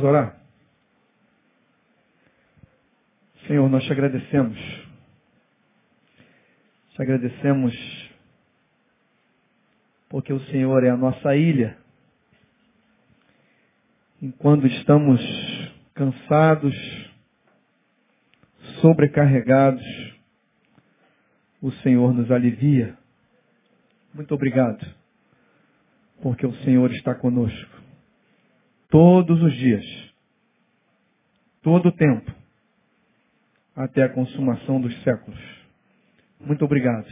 Vamos orar? Senhor, nós te agradecemos. Te agradecemos porque o Senhor é a nossa ilha. Enquanto estamos cansados, sobrecarregados, o Senhor nos alivia. Muito obrigado, porque o Senhor está conosco todos os dias, todo o tempo, até a consumação dos séculos. Muito obrigado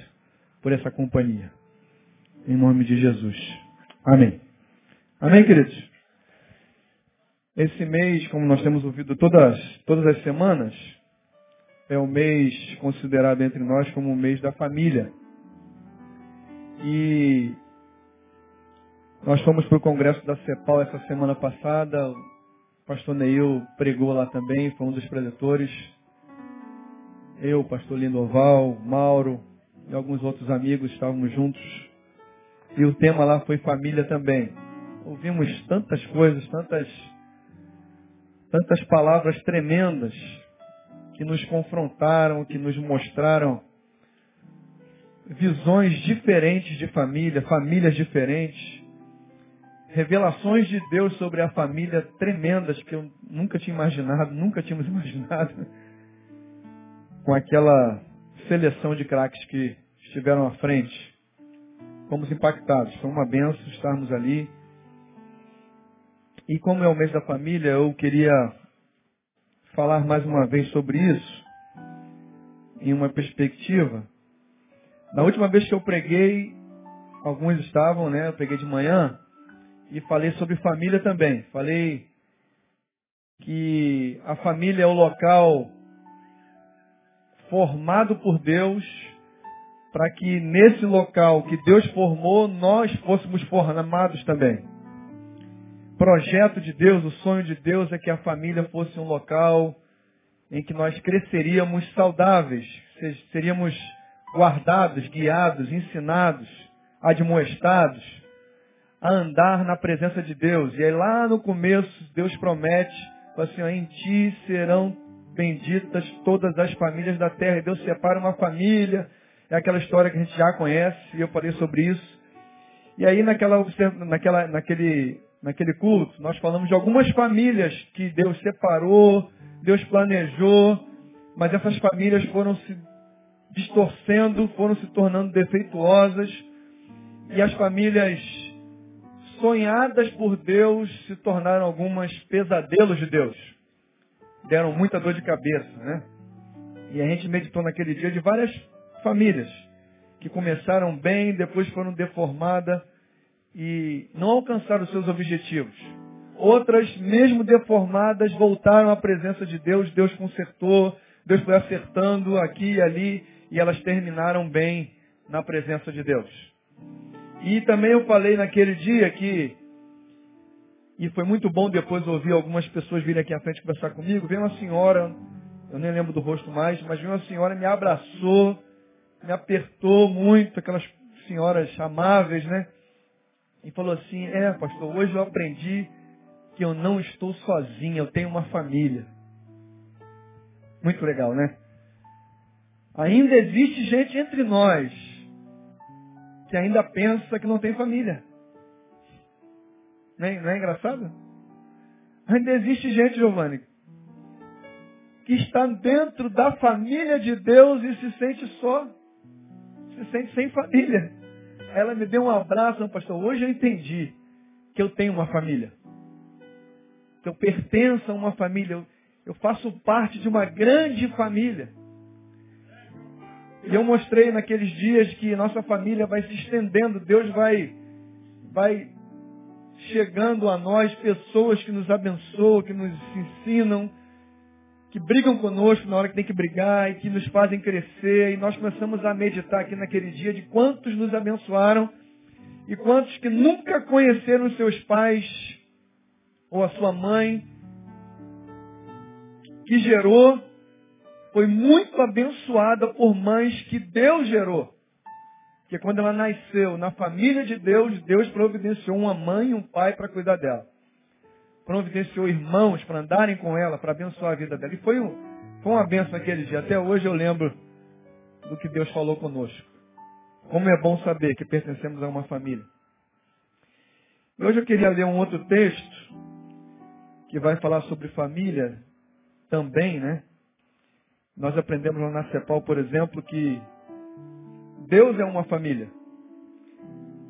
por essa companhia. Em nome de Jesus. Amém. Amém, queridos? Esse mês, como nós temos ouvido todas, todas as semanas, é o mês considerado entre nós como o mês da família. E nós fomos para o congresso da CEPAL essa semana passada. O pastor Neil pregou lá também, foi um dos preletores. Eu, pastor Lindoval, Mauro e alguns outros amigos estávamos juntos. E o tema lá foi família também. Ouvimos tantas coisas, tantas, tantas palavras tremendas que nos confrontaram, que nos mostraram visões diferentes de família, famílias diferentes revelações de Deus sobre a família tremendas que eu nunca tinha imaginado, nunca tínhamos imaginado, com aquela seleção de craques que estiveram à frente. Fomos impactados. Foi uma benção estarmos ali. E como é o mês da família, eu queria falar mais uma vez sobre isso, em uma perspectiva. Na última vez que eu preguei, alguns estavam, né? Eu preguei de manhã, e falei sobre família também. Falei que a família é o local formado por Deus para que nesse local que Deus formou, nós fôssemos formados também. Projeto de Deus, o sonho de Deus é que a família fosse um local em que nós cresceríamos saudáveis, seríamos guardados, guiados, ensinados, admoestados, a andar na presença de Deus. E aí lá no começo, Deus promete, assim, em ti serão benditas todas as famílias da terra. E Deus separa uma família. É aquela história que a gente já conhece, e eu falei sobre isso. E aí naquela, naquela, naquele, naquele culto, nós falamos de algumas famílias que Deus separou, Deus planejou, mas essas famílias foram se distorcendo, foram se tornando defeituosas, e as famílias sonhadas por Deus se tornaram algumas pesadelos de Deus. Deram muita dor de cabeça, né? E a gente meditou naquele dia de várias famílias que começaram bem, depois foram deformadas e não alcançaram seus objetivos. Outras, mesmo deformadas, voltaram à presença de Deus, Deus consertou, Deus foi acertando aqui e ali, e elas terminaram bem na presença de Deus. E também eu falei naquele dia que, e foi muito bom depois ouvir algumas pessoas virem aqui à frente conversar comigo, veio uma senhora, eu nem lembro do rosto mais, mas veio uma senhora me abraçou, me apertou muito, aquelas senhoras amáveis, né? E falou assim, é pastor, hoje eu aprendi que eu não estou sozinha, eu tenho uma família. Muito legal, né? Ainda existe gente entre nós que ainda pensa que não tem família. Não é, não é engraçado? Ainda existe gente, Giovanni, que está dentro da família de Deus e se sente só. Se sente sem família. Ela me deu um abraço, pastor. Hoje eu entendi que eu tenho uma família. Que eu pertenço a uma família. Eu faço parte de uma grande família. E eu mostrei naqueles dias que nossa família vai se estendendo, Deus vai, vai chegando a nós pessoas que nos abençoam, que nos ensinam, que brigam conosco na hora que tem que brigar e que nos fazem crescer. E nós começamos a meditar aqui naquele dia de quantos nos abençoaram e quantos que nunca conheceram seus pais ou a sua mãe, que gerou foi muito abençoada por mães que Deus gerou. Porque quando ela nasceu na família de Deus, Deus providenciou uma mãe e um pai para cuidar dela. providenciou irmãos para andarem com ela, para abençoar a vida dela. E foi, um, foi uma benção aquele dia. Até hoje eu lembro do que Deus falou conosco. Como é bom saber que pertencemos a uma família. E hoje eu queria ler um outro texto que vai falar sobre família também, né? Nós aprendemos lá na CEPAL, por exemplo, que Deus é uma família.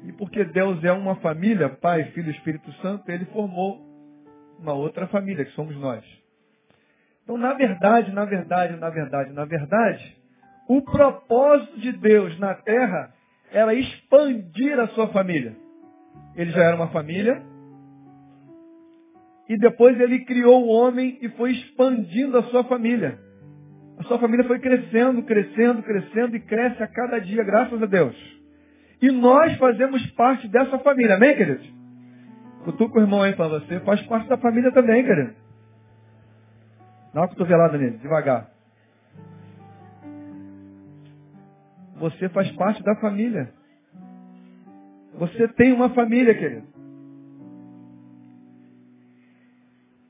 E porque Deus é uma família, Pai, Filho e Espírito Santo, Ele formou uma outra família, que somos nós. Então, na verdade, na verdade, na verdade, na verdade, o propósito de Deus na terra era expandir a sua família. Ele já era uma família, e depois ele criou o homem e foi expandindo a sua família. A sua família foi crescendo, crescendo, crescendo e cresce a cada dia, graças a Deus. E nós fazemos parte dessa família, amém, querido? Cutuca o irmão aí para você, faz parte da família também, querido. Dá uma cotovelada nele, devagar. Você faz parte da família. Você tem uma família, querido.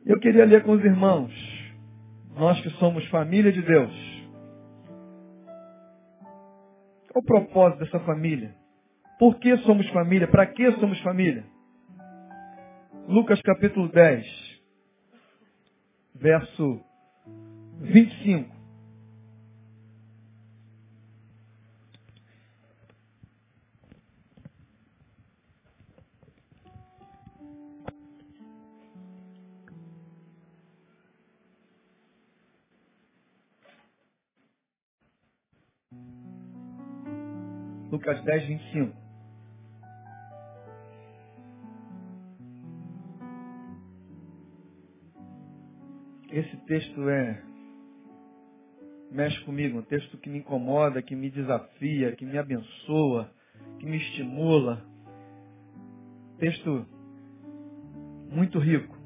Eu queria ler com os irmãos, nós que somos família de Deus. Qual o propósito dessa família? Por que somos família? Para que somos família? Lucas capítulo 10, verso 25. Lucas 10, 25. Esse texto é mexe comigo, um texto que me incomoda, que me desafia, que me abençoa, que me estimula. Texto muito rico.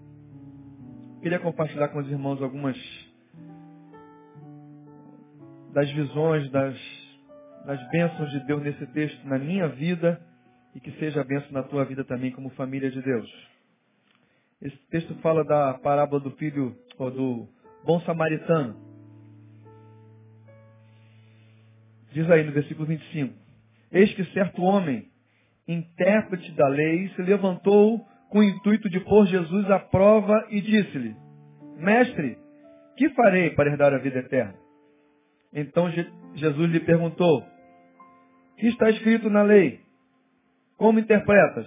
Queria compartilhar com os irmãos algumas das visões, das das bênçãos de Deus nesse texto na minha vida e que seja a bênção na tua vida também como família de Deus. Esse texto fala da parábola do filho, ou do bom samaritano. Diz aí no versículo 25. Eis que certo homem, intérprete da lei, se levantou com o intuito de pôr Jesus à prova e disse-lhe, Mestre, que farei para herdar a vida eterna? Então Jesus lhe perguntou, que está escrito na lei? Como interpretas?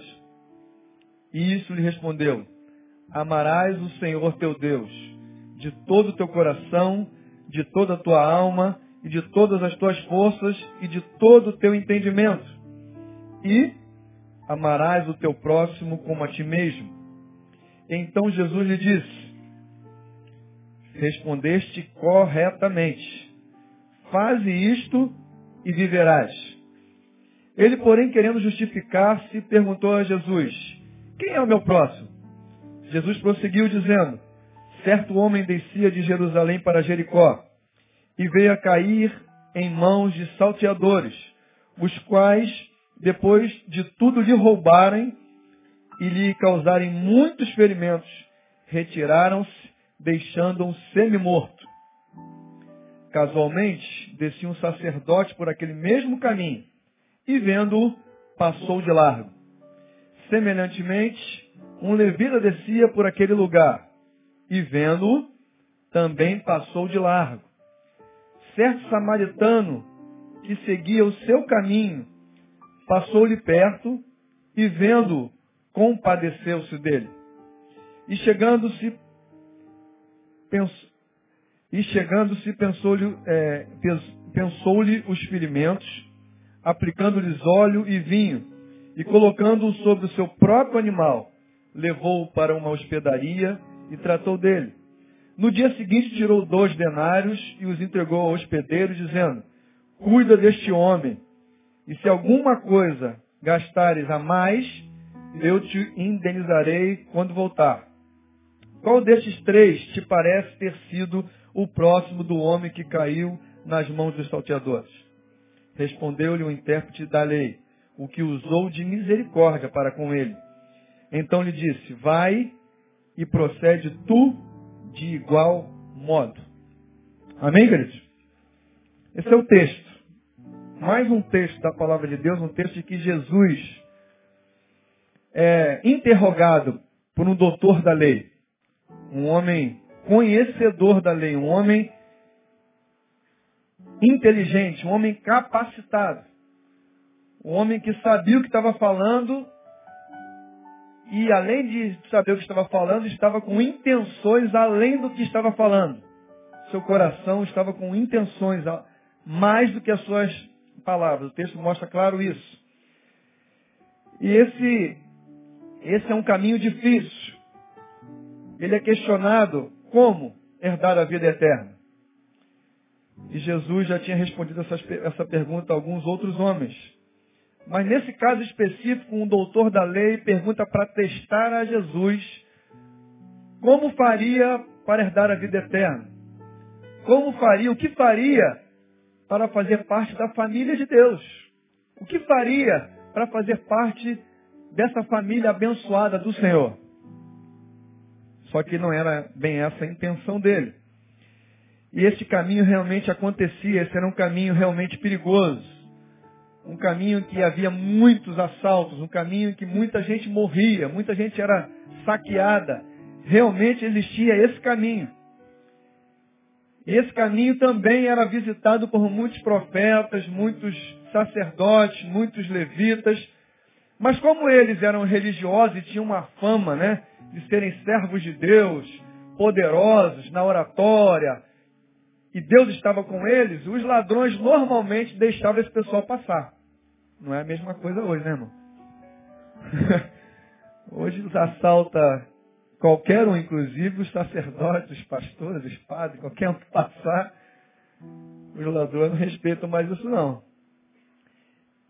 E isso lhe respondeu: Amarás o Senhor teu Deus de todo o teu coração, de toda a tua alma e de todas as tuas forças e de todo o teu entendimento. E amarás o teu próximo como a ti mesmo. Então Jesus lhe disse: Respondeste corretamente. Faze isto e viverás. Ele, porém, querendo justificar-se, perguntou a Jesus, quem é o meu próximo? Jesus prosseguiu dizendo, certo homem descia de Jerusalém para Jericó e veio a cair em mãos de salteadores, os quais, depois de tudo lhe roubarem e lhe causarem muitos ferimentos, retiraram-se, deixando-o semi-morto. Casualmente, descia um sacerdote por aquele mesmo caminho e vendo-o, passou de largo. Semelhantemente, um levita descia por aquele lugar e vendo-o, também passou de largo. Certo samaritano que seguia o seu caminho passou-lhe perto e vendo-o, compadeceu-se dele. E chegando-se, pensou, e chegando-se pensou-lhe é, pensou os ferimentos aplicando-lhes óleo e vinho, e colocando-o sobre o seu próprio animal, levou-o para uma hospedaria e tratou dele. No dia seguinte tirou dois denários e os entregou ao hospedeiro, dizendo, cuida deste homem, e se alguma coisa gastares a mais, eu te indenizarei quando voltar. Qual destes três te parece ter sido o próximo do homem que caiu nas mãos dos salteadores? Respondeu-lhe o intérprete da lei, o que usou de misericórdia para com ele. Então lhe disse, vai e procede tu de igual modo. Amém, queridos? Esse é o texto. Mais um texto da palavra de Deus, um texto de que Jesus é interrogado por um doutor da lei, um homem conhecedor da lei, um homem inteligente, um homem capacitado, um homem que sabia o que estava falando e além de saber o que estava falando, estava com intenções além do que estava falando. Seu coração estava com intenções mais do que as suas palavras. O texto mostra claro isso. E esse, esse é um caminho difícil. Ele é questionado como herdar a vida eterna. E Jesus já tinha respondido essa, essa pergunta a alguns outros homens. Mas nesse caso específico, um doutor da lei pergunta para testar a Jesus como faria para herdar a vida eterna. Como faria, o que faria para fazer parte da família de Deus? O que faria para fazer parte dessa família abençoada do Senhor? Só que não era bem essa a intenção dele. E esse caminho realmente acontecia, esse era um caminho realmente perigoso um caminho que havia muitos assaltos, um caminho que muita gente morria, muita gente era saqueada. Realmente existia esse caminho. Esse caminho também era visitado por muitos profetas, muitos sacerdotes, muitos levitas. Mas como eles eram religiosos e tinham uma fama, né, de serem servos de Deus, poderosos na oratória, e Deus estava com eles, os ladrões normalmente deixavam esse pessoal passar. Não é a mesma coisa hoje, né, irmão? hoje nos assalta qualquer um, inclusive os sacerdotes, os pastores, os padres, qualquer um que passar, os ladrões não respeitam mais isso não.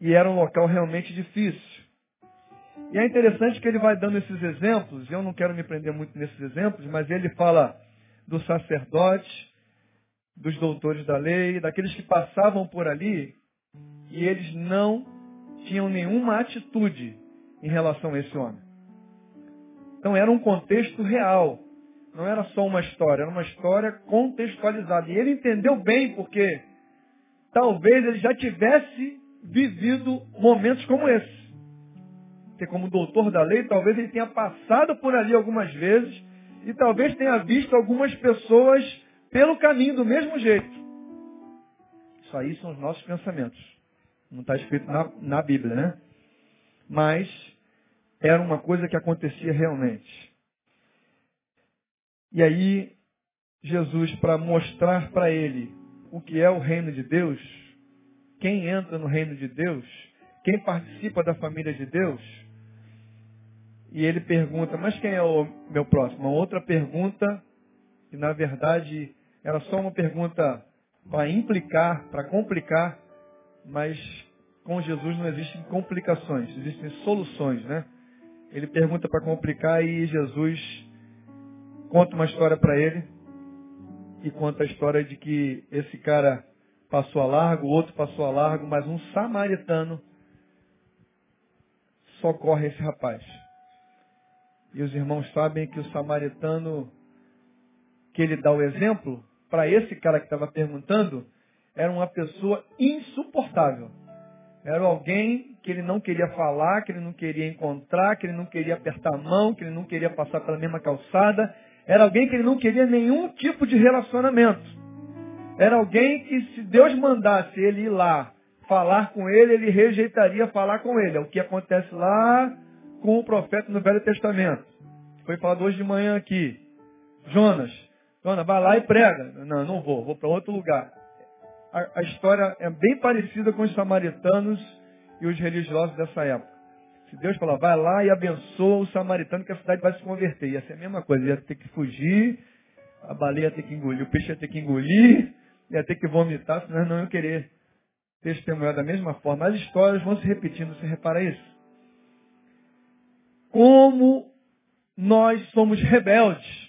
E era um local realmente difícil. E é interessante que ele vai dando esses exemplos, eu não quero me prender muito nesses exemplos, mas ele fala dos sacerdotes, dos doutores da lei, daqueles que passavam por ali e eles não tinham nenhuma atitude em relação a esse homem. Então era um contexto real. Não era só uma história, era uma história contextualizada. E ele entendeu bem porque talvez ele já tivesse vivido momentos como esse. Porque como doutor da lei, talvez ele tenha passado por ali algumas vezes e talvez tenha visto algumas pessoas pelo caminho do mesmo jeito. Isso aí são os nossos pensamentos. Não está escrito na, na Bíblia, né? Mas era uma coisa que acontecia realmente. E aí, Jesus, para mostrar para ele o que é o reino de Deus, quem entra no reino de Deus, quem participa da família de Deus, e ele pergunta, mas quem é o meu próximo? Uma outra pergunta, que na verdade era só uma pergunta para implicar, para complicar mas com Jesus não existem complicações, existem soluções, né? Ele pergunta para complicar e Jesus conta uma história para ele e conta a história de que esse cara passou a largo, o outro passou a largo, mas um samaritano socorre esse rapaz. E os irmãos sabem que o samaritano que ele dá o exemplo, para esse cara que estava perguntando, era uma pessoa insuportável. Era alguém que ele não queria falar, que ele não queria encontrar, que ele não queria apertar a mão, que ele não queria passar pela mesma calçada. Era alguém que ele não queria nenhum tipo de relacionamento. Era alguém que se Deus mandasse ele ir lá falar com ele, ele rejeitaria falar com ele. É o que acontece lá com o profeta no Velho Testamento. Foi falado hoje de manhã aqui. Jonas, Jonas, vai lá e prega. Não, não vou, vou para outro lugar a, a história é bem parecida com os samaritanos e os religiosos dessa época. Se Deus falar, vai lá e abençoa o samaritano que a cidade vai se converter. Ia ser a mesma coisa, ia ter que fugir, a baleia ia ter que engolir, o peixe ia ter que engolir, ia ter que vomitar, senão não ia querer testemunhar da mesma forma. As histórias vão se repetindo, você repara isso? Como nós somos rebeldes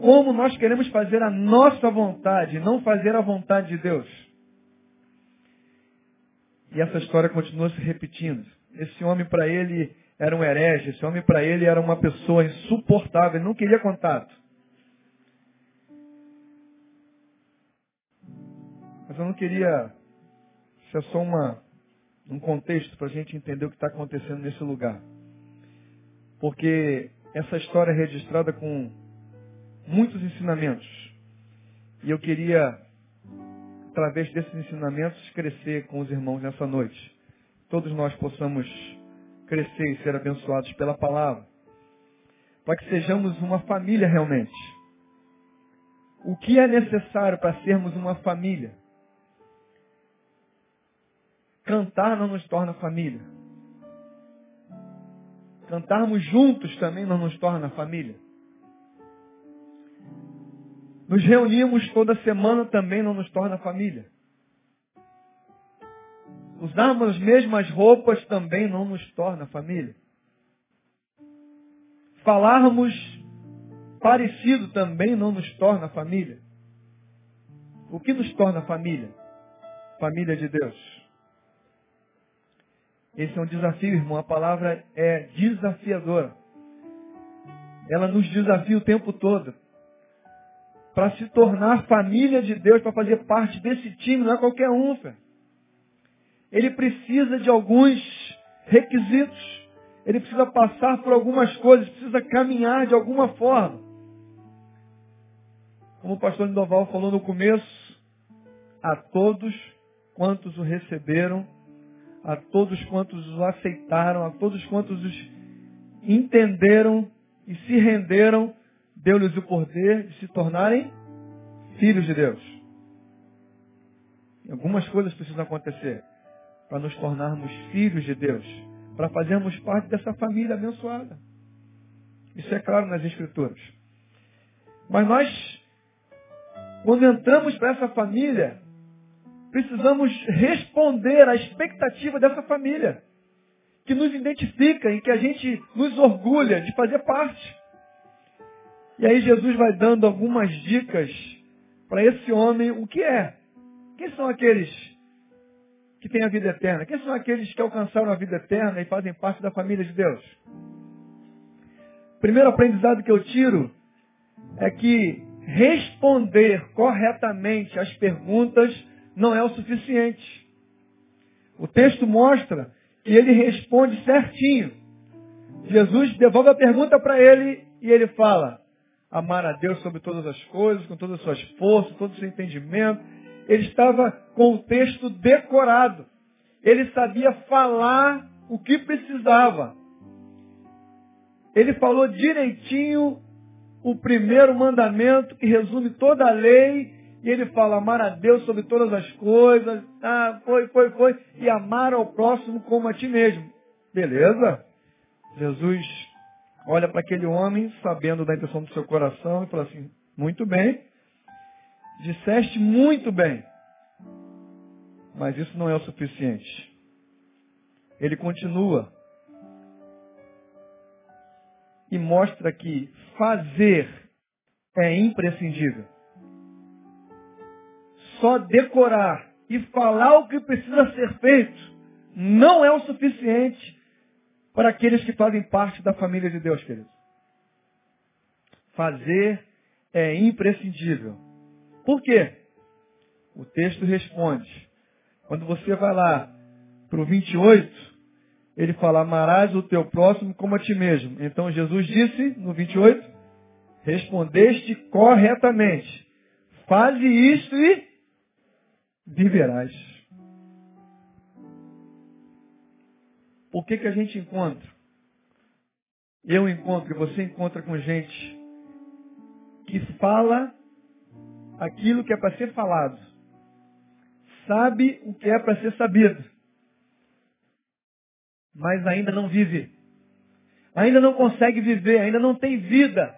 como nós queremos fazer a nossa vontade, não fazer a vontade de Deus. E essa história continua se repetindo. Esse homem, para ele, era um herege, esse homem para ele era uma pessoa insuportável, ele não queria contato. Mas eu não queria. Isso é só uma, um contexto para a gente entender o que está acontecendo nesse lugar. Porque essa história é registrada com muitos ensinamentos. E eu queria, através desses ensinamentos, crescer com os irmãos nessa noite. Todos nós possamos crescer e ser abençoados pela palavra. Para que sejamos uma família realmente. O que é necessário para sermos uma família? Cantar não nos torna família. Cantarmos juntos também não nos torna família. Nos reunimos toda semana também não nos torna família. Usarmos as mesmas roupas também não nos torna família. Falarmos parecido também não nos torna família. O que nos torna família? Família de Deus. Esse é um desafio, irmão. A palavra é desafiadora. Ela nos desafia o tempo todo. Para se tornar família de Deus, para fazer parte desse time, não é qualquer um. Ele precisa de alguns requisitos. Ele precisa passar por algumas coisas, precisa caminhar de alguma forma. Como o pastor Lindoval falou no começo, a todos quantos o receberam, a todos quantos os aceitaram, a todos quantos os entenderam e se renderam, deu-lhes o poder de se tornarem filhos de Deus. Algumas coisas precisam acontecer para nos tornarmos filhos de Deus, para fazermos parte dessa família abençoada. Isso é claro nas Escrituras. Mas nós, quando entramos para essa família, precisamos responder à expectativa dessa família, que nos identifica e que a gente nos orgulha de fazer parte. E aí Jesus vai dando algumas dicas para esse homem o que é. Quem são aqueles que têm a vida eterna? Quem são aqueles que alcançaram a vida eterna e fazem parte da família de Deus? Primeiro aprendizado que eu tiro é que responder corretamente às perguntas não é o suficiente. O texto mostra que ele responde certinho. Jesus devolve a pergunta para ele e ele fala: amar a Deus sobre todas as coisas, com todas as suas forças, todo o seu entendimento. Ele estava com o texto decorado. Ele sabia falar o que precisava. Ele falou direitinho o primeiro mandamento que resume toda a lei e ele fala, amar a Deus sobre todas as coisas. Ah, foi, foi, foi. E amar ao próximo como a ti mesmo. Beleza? Jesus olha para aquele homem, sabendo da intenção do seu coração, e fala assim, muito bem. Disseste muito bem. Mas isso não é o suficiente. Ele continua. E mostra que fazer é imprescindível só decorar e falar o que precisa ser feito não é o suficiente para aqueles que fazem parte da família de Deus, queridos. Fazer é imprescindível. Por quê? O texto responde. Quando você vai lá para o 28, ele fala, amarás o teu próximo como a ti mesmo. Então Jesus disse no 28, respondeste corretamente. Faze isto e viverás. Por que, que a gente encontra? Eu encontro você encontra com gente que fala aquilo que é para ser falado. Sabe o que é para ser sabido. Mas ainda não vive. Ainda não consegue viver, ainda não tem vida.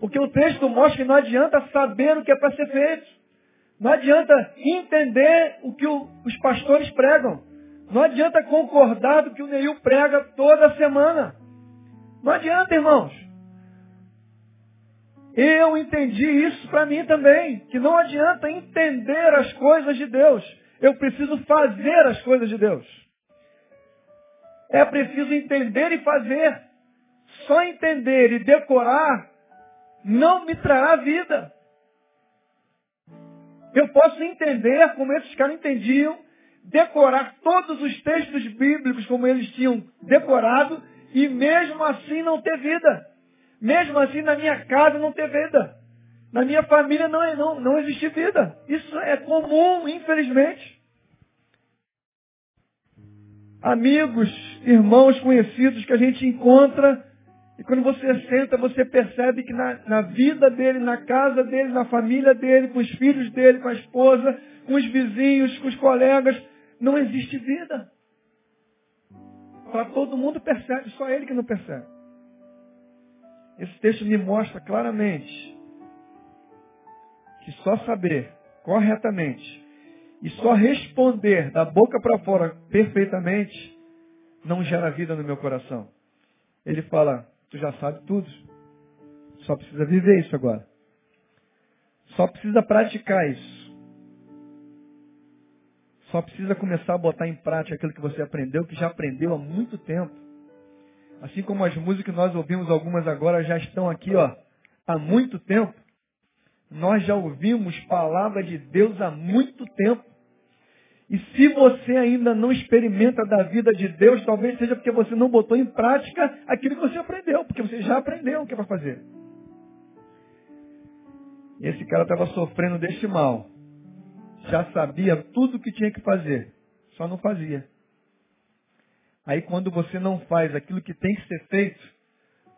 Porque o texto mostra que não adianta saber o que é para ser feito. Não adianta entender o que os pastores pregam. Não adianta concordar do que o Neil prega toda semana. Não adianta, irmãos. Eu entendi isso para mim também, que não adianta entender as coisas de Deus. Eu preciso fazer as coisas de Deus. É preciso entender e fazer. Só entender e decorar não me trará vida. Eu posso entender como esses caras entendiam, decorar todos os textos bíblicos como eles tinham decorado e mesmo assim não ter vida. Mesmo assim na minha casa não ter vida. Na minha família não, não, não existe vida. Isso é comum, infelizmente. Amigos, irmãos, conhecidos que a gente encontra e quando você senta, você percebe que na, na, vida dele, na casa dele, na família dele, com os filhos dele, com a esposa, com os vizinhos, com os colegas, não existe vida. Para todo mundo percebe, só ele que não percebe. Esse texto me mostra claramente que só saber corretamente e só responder da boca para fora perfeitamente não gera vida no meu coração. Ele fala, Tu já sabe tudo. Só precisa viver isso agora. Só precisa praticar isso. Só precisa começar a botar em prática aquilo que você aprendeu, que já aprendeu há muito tempo. Assim como as músicas que nós ouvimos, algumas agora já estão aqui, ó, há muito tempo. Nós já ouvimos palavra de Deus há muito tempo. E se você ainda não experimenta da vida de Deus, talvez seja porque você não botou em prática aquilo que você aprendeu, porque você já aprendeu o que é para fazer. Esse cara estava sofrendo deste mal. Já sabia tudo o que tinha que fazer, só não fazia. Aí quando você não faz aquilo que tem que ser feito,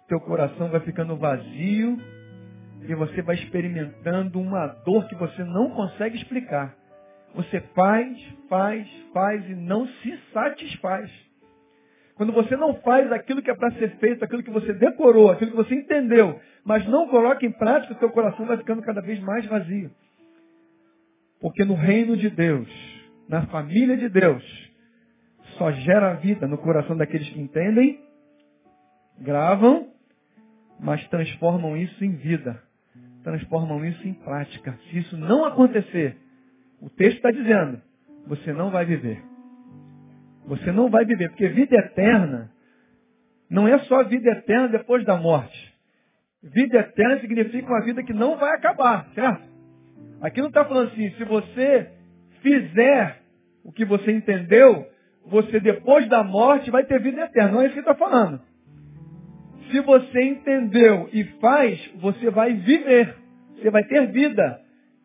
teu coração vai ficando vazio e você vai experimentando uma dor que você não consegue explicar. Você faz, faz, faz e não se satisfaz. Quando você não faz aquilo que é para ser feito, aquilo que você decorou, aquilo que você entendeu, mas não coloca em prática, o seu coração vai ficando cada vez mais vazio. Porque no reino de Deus, na família de Deus, só gera vida no coração daqueles que entendem, gravam, mas transformam isso em vida. Transformam isso em prática. Se isso não acontecer, o texto está dizendo, você não vai viver. Você não vai viver, porque vida eterna não é só vida eterna depois da morte. Vida eterna significa uma vida que não vai acabar, certo? Aqui não está falando assim, se você fizer o que você entendeu, você depois da morte vai ter vida eterna. Não é isso que está falando. Se você entendeu e faz, você vai viver. Você vai ter vida.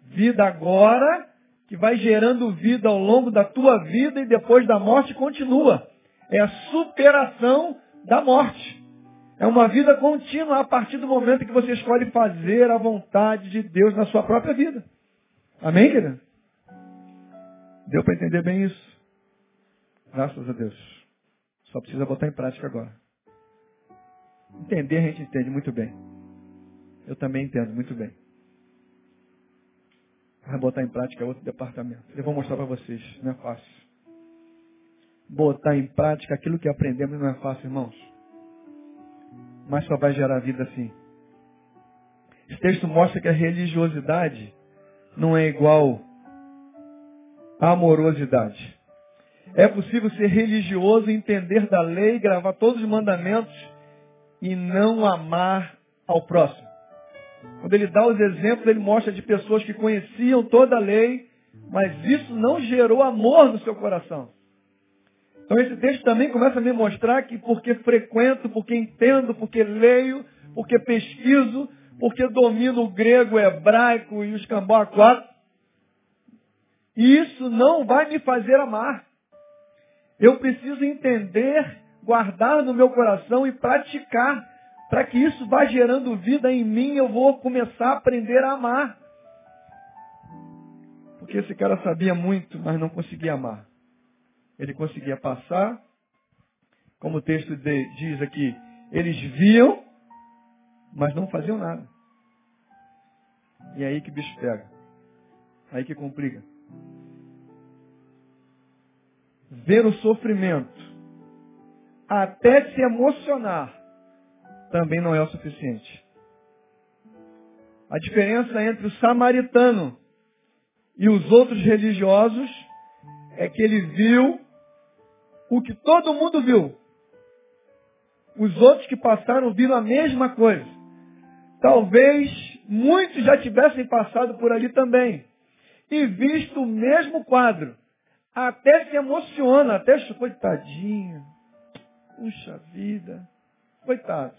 Vida agora que vai gerando vida ao longo da tua vida e depois da morte continua. É a superação da morte. É uma vida contínua a partir do momento que você escolhe fazer a vontade de Deus na sua própria vida. Amém, querido? Deu para entender bem isso? Graças a Deus. Só precisa botar em prática agora. Entender a gente entende muito bem. Eu também entendo muito bem. Vai botar em prática outro departamento. Eu vou mostrar para vocês. Não é fácil. Botar em prática aquilo que aprendemos não é fácil, irmãos. Mas só vai gerar vida assim. Esse texto mostra que a religiosidade não é igual à amorosidade. É possível ser religioso, entender da lei, gravar todos os mandamentos e não amar ao próximo. Quando ele dá os exemplos, ele mostra de pessoas que conheciam toda a lei, mas isso não gerou amor no seu coração. Então esse texto também começa a me mostrar que porque frequento, porque entendo, porque leio, porque pesquiso, porque domino o grego, o hebraico e os cambó quatro, isso não vai me fazer amar. Eu preciso entender, guardar no meu coração e praticar para que isso vá gerando vida em mim, eu vou começar a aprender a amar. Porque esse cara sabia muito, mas não conseguia amar. Ele conseguia passar, como o texto diz aqui, eles viam, mas não faziam nada. E é aí que bicho pega. Aí que complica. Ver o sofrimento, até se emocionar, também não é o suficiente. A diferença entre o samaritano e os outros religiosos é que ele viu o que todo mundo viu, Os outros que passaram viram a mesma coisa. Talvez muitos já tivessem passado por ali também e visto o mesmo quadro. Até se emociona, até coitadinho. Puxa vida. Coitado.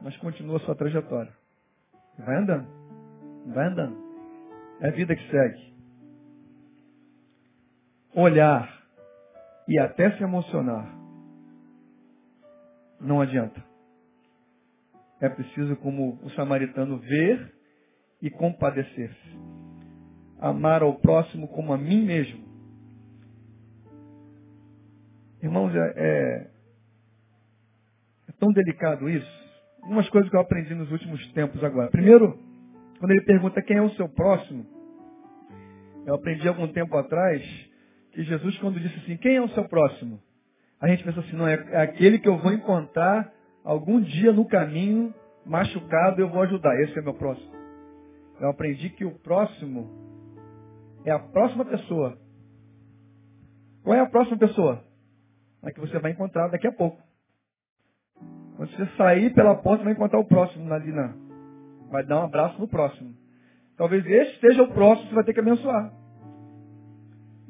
Mas continua sua trajetória. Vai andando. Vai andando. É a vida que segue. Olhar e até se emocionar. Não adianta. É preciso, como o samaritano, ver e compadecer-se. Amar ao próximo como a mim mesmo. Irmãos, é, é, é tão delicado isso. Algumas coisas que eu aprendi nos últimos tempos agora. Primeiro, quando ele pergunta quem é o seu próximo, eu aprendi algum tempo atrás que Jesus, quando disse assim, quem é o seu próximo? A gente pensa assim, não, é, é aquele que eu vou encontrar algum dia no caminho, machucado, eu vou ajudar. Esse é meu próximo. Eu aprendi que o próximo é a próxima pessoa. Qual é a próxima pessoa? A que você vai encontrar daqui a pouco. Quando você sair pela porta, vai encontrar o próximo ali na. Vai dar um abraço no próximo. Talvez esse seja o próximo que você vai ter que abençoar.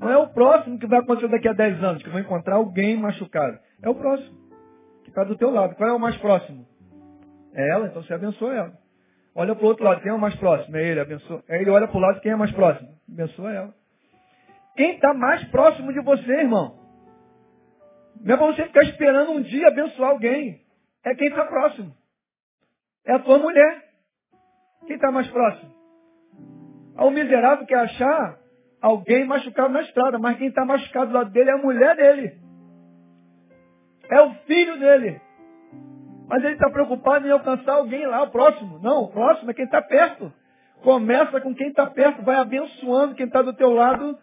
Não é o próximo que vai acontecer daqui a 10 anos, que vai encontrar alguém machucado. É o próximo, que está do teu lado. Qual é o mais próximo? É ela, então você abençoa ela. Olha para o outro lado, quem é o mais próximo? É ele, abençoa. Aí ele olha para o lado, quem é mais próximo? Abençoa ela. Quem está mais próximo de você, irmão? Não é para você ficar esperando um dia abençoar alguém. É quem está próximo. É a tua mulher. Quem está mais próximo? Ao miserável quer achar alguém machucado na estrada, mas quem está machucado do lado dele é a mulher dele. É o filho dele. Mas ele está preocupado em alcançar alguém lá, o próximo. Não, o próximo é quem está perto. Começa com quem está perto, vai abençoando quem está do teu lado.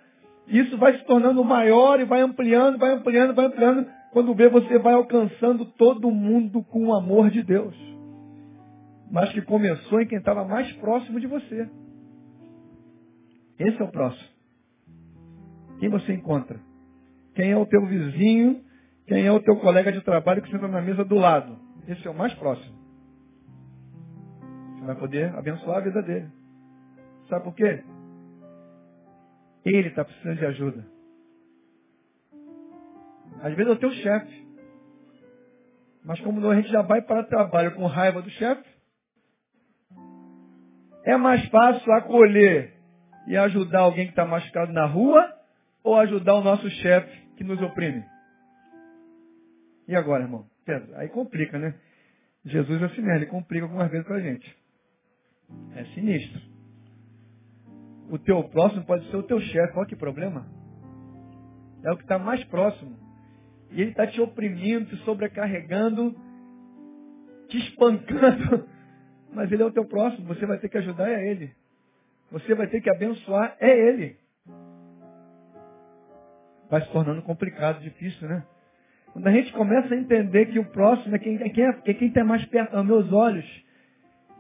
E isso vai se tornando maior e vai ampliando, vai ampliando, vai ampliando. Quando vê, você vai alcançando todo mundo com o amor de Deus. Mas que começou em quem estava mais próximo de você. Esse é o próximo. Quem você encontra? Quem é o teu vizinho? Quem é o teu colega de trabalho que senta na mesa do lado? Esse é o mais próximo. Você vai poder abençoar a vida dele. Sabe por quê? Ele está precisando de ajuda. Às vezes é o teu chefe. Mas como a gente já vai para o trabalho com raiva do chefe, é mais fácil acolher e ajudar alguém que está machucado na rua ou ajudar o nosso chefe que nos oprime? E agora, irmão? Aí complica, né? Jesus é assim mesmo, ele complica algumas vezes para a gente. É sinistro. O teu próximo pode ser o teu chefe, olha que problema. É o que está mais próximo. E ele está te oprimindo, te sobrecarregando, te espancando. Mas ele é o teu próximo, você vai ter que ajudar é ele. Você vai ter que abençoar é ele vai se tornando complicado, difícil, né? Quando a gente começa a entender que o próximo é quem é quem, é, quem está mais perto dos meus olhos,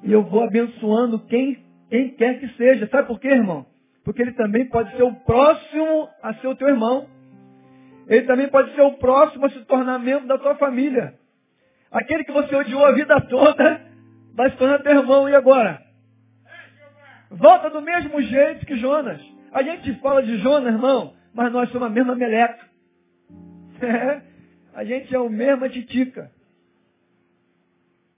e eu vou abençoando quem, quem quer que seja. Sabe por quê, irmão? Porque ele também pode ser o próximo a ser o teu irmão. Ele também pode ser o próximo a se tornar membro da tua família. Aquele que você odiou a vida toda vai se tornar teu irmão. E agora? Volta do mesmo jeito que Jonas. A gente fala de Jonas, irmão, mas nós somos a mesma meleca. É, a gente é o mesmo titica.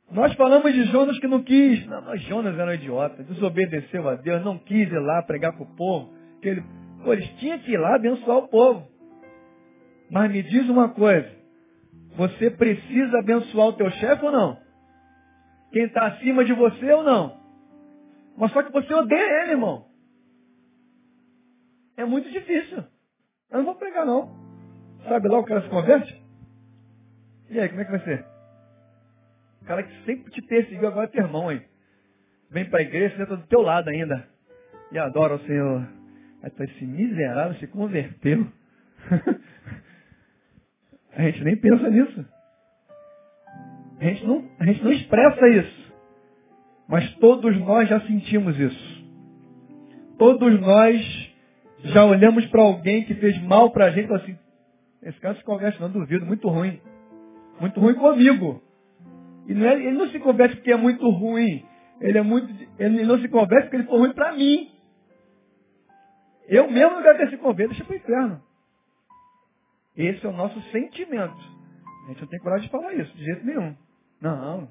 Nós falamos de Jonas que não quis. Não, mas Jonas era um idiota, desobedeceu a Deus, não quis ir lá pregar para o povo. Que ele, pô, eles tinham que ir lá abençoar o povo. Mas me diz uma coisa, você precisa abençoar o teu chefe ou não? Quem está acima de você ou não? Mas só que você odeia ele, irmão. É muito difícil. Eu não vou pregar não. Sabe lá o cara se converte? E aí, como é que vai ser? O cara que sempre te perseguiu, agora é teu irmão aí. Vem para a igreja, senta do teu lado ainda. E adora o Senhor. Aí esse miserável se converteu. a gente nem pensa nisso. A gente, não, a gente não expressa isso. Mas todos nós já sentimos isso. Todos nós já olhamos para alguém que fez mal para a gente e assim, esse cara se converte, não duvido, muito ruim. Muito ruim comigo. E não é, ele não se converte porque é muito ruim. Ele, é muito, ele não se converte porque ele foi ruim para mim. Eu mesmo não quero que ele se converta, deixa para o inferno. Esse é o nosso sentimento. A gente não tem coragem de falar isso, de jeito nenhum. Não.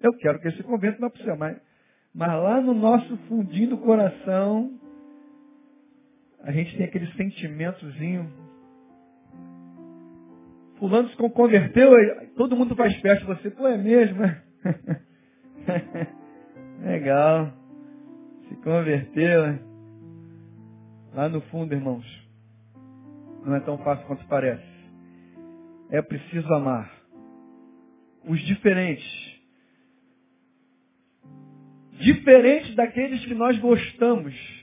Eu quero que ele se converta lá para o céu. Mas, mas lá no nosso fundinho do coração, a gente tem aquele sentimentozinho. Fulano se converteu, todo mundo faz festa. Você, pô, é mesmo? Legal. Se converteu. Lá no fundo, irmãos, não é tão fácil quanto parece. É preciso amar os diferentes. Diferentes daqueles que nós gostamos.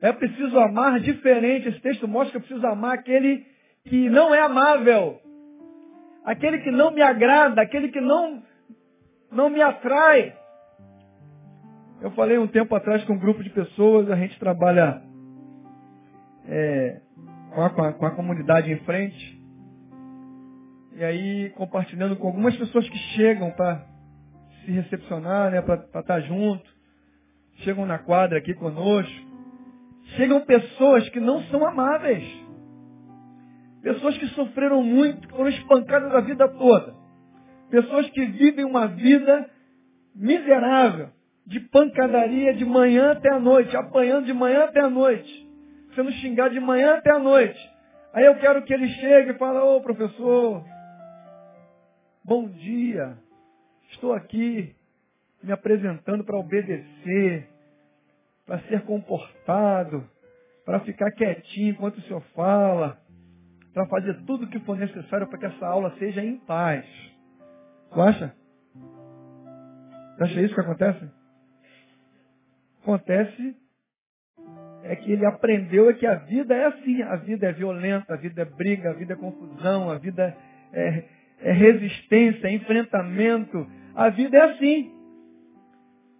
É preciso amar diferente. Esse texto mostra que é preciso amar aquele que não é amável. Aquele que não me agrada, aquele que não, não me atrai. Eu falei um tempo atrás com um grupo de pessoas, a gente trabalha é, com, a, com, a, com a comunidade em frente. E aí, compartilhando com algumas pessoas que chegam para se recepcionar, né, para estar tá junto. Chegam na quadra aqui conosco. Chegam pessoas que não são amáveis. Pessoas que sofreram muito, que foram espancadas a vida toda. Pessoas que vivem uma vida miserável, de pancadaria de manhã até a noite, apanhando de manhã até a noite sendo xingado de manhã até a noite. Aí eu quero que ele chegue e fale, ô professor, bom dia, estou aqui me apresentando para obedecer, para ser comportado, para ficar quietinho enquanto o senhor fala, para fazer tudo o que for necessário para que essa aula seja em paz. Tu acha? Tu acha isso que acontece? Acontece é que ele aprendeu é que a vida é assim. A vida é violenta, a vida é briga, a vida é confusão, a vida é, é resistência, é enfrentamento. A vida é assim.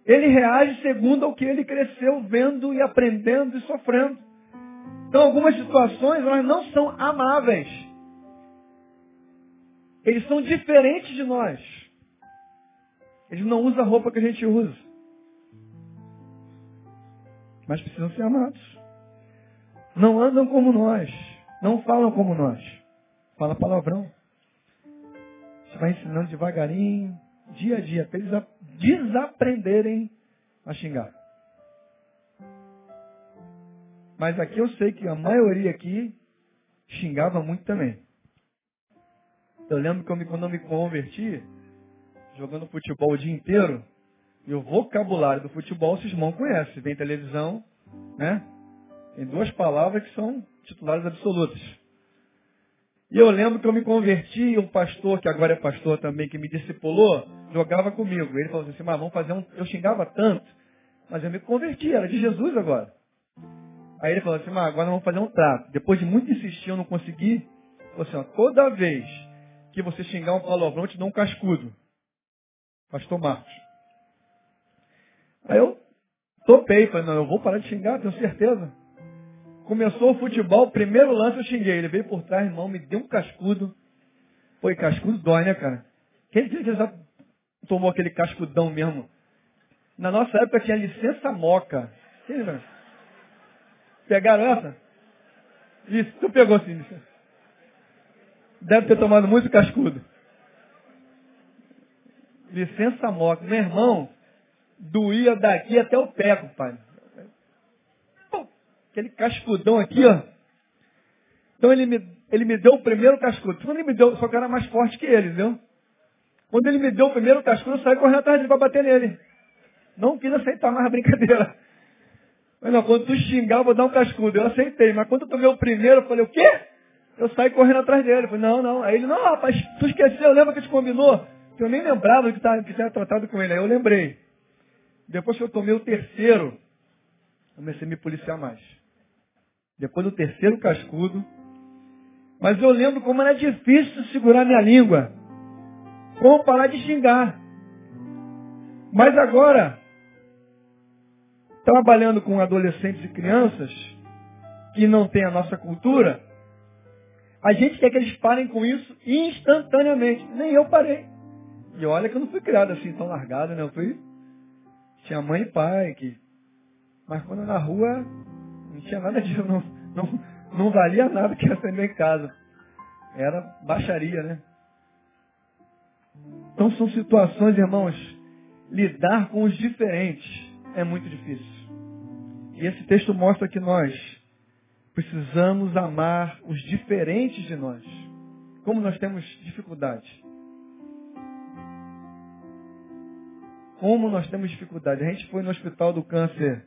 Ele reage segundo ao que ele cresceu vendo e aprendendo e sofrendo. Então, algumas situações elas não são amáveis. Eles são diferentes de nós. Eles não usam a roupa que a gente usa mas precisam ser amados. Não andam como nós, não falam como nós. Fala palavrão. Você vai ensinando devagarinho, dia a dia, até eles desaprenderem a xingar. Mas aqui eu sei que a maioria aqui xingava muito também. Eu lembro que quando eu me converti, jogando futebol o dia inteiro, e o vocabulário do futebol, vocês não conhecem. Vem televisão, né? Tem duas palavras que são titulares absolutas. E eu lembro que eu me converti um pastor, que agora é pastor também, que me discipulou, jogava comigo. Ele falou assim, mas vamos fazer um... Eu xingava tanto, mas eu me converti, era de Jesus agora. Aí ele falou assim, mas agora vamos fazer um trato. Depois de muito insistir, eu não consegui. Falou assim, ó, toda vez que você xingar um palavrão, eu te dou um cascudo. Pastor Marcos. Aí eu topei, falei, não, eu vou parar de xingar, tenho certeza. Começou o futebol, primeiro lance eu xinguei. Ele veio por trás, irmão, me deu um cascudo. Foi cascudo dói, né, cara? Quem que já tomou aquele cascudão mesmo? Na nossa época tinha licença moca. Pegaram essa? Isso, tu pegou sim. Deve ter tomado muito cascudo. Licença moca. Meu irmão, doía daqui até o pé, compadre. Aquele cascudão aqui, ó. Então ele me, ele me deu o primeiro cascudo. Quando ele me deu, só que era mais forte que ele, viu? Quando ele me deu o primeiro cascudo, eu saí correndo atrás dele para bater nele. Não quis aceitar mais a brincadeira. Mas não, quando tu xingar, eu vou dar um cascudo. Eu aceitei. Mas quando eu tomei o primeiro, eu falei, o quê? Eu saí correndo atrás dele. Eu falei, não, não. Aí ele, não, rapaz, tu esqueceu, lembra que gente combinou? Eu nem lembrava que, tá, que tinha tratado com ele. Aí eu lembrei. Depois que eu tomei o terceiro, comecei a me policiar mais. Depois do terceiro cascudo. Mas eu lembro como era difícil segurar minha língua. Como parar de xingar. Mas agora, trabalhando com adolescentes e crianças que não têm a nossa cultura, A gente quer que eles parem com isso instantaneamente. Nem eu parei. E olha que eu não fui criado assim, tão largado, né? Eu fui. Tinha mãe e pai que. Mas quando na rua, não tinha nada disso, não, não, não valia nada que ia acender em casa. Era baixaria, né? Então são situações, irmãos, lidar com os diferentes é muito difícil. E esse texto mostra que nós precisamos amar os diferentes de nós. Como nós temos dificuldade. Como nós temos dificuldade. A gente foi no hospital do câncer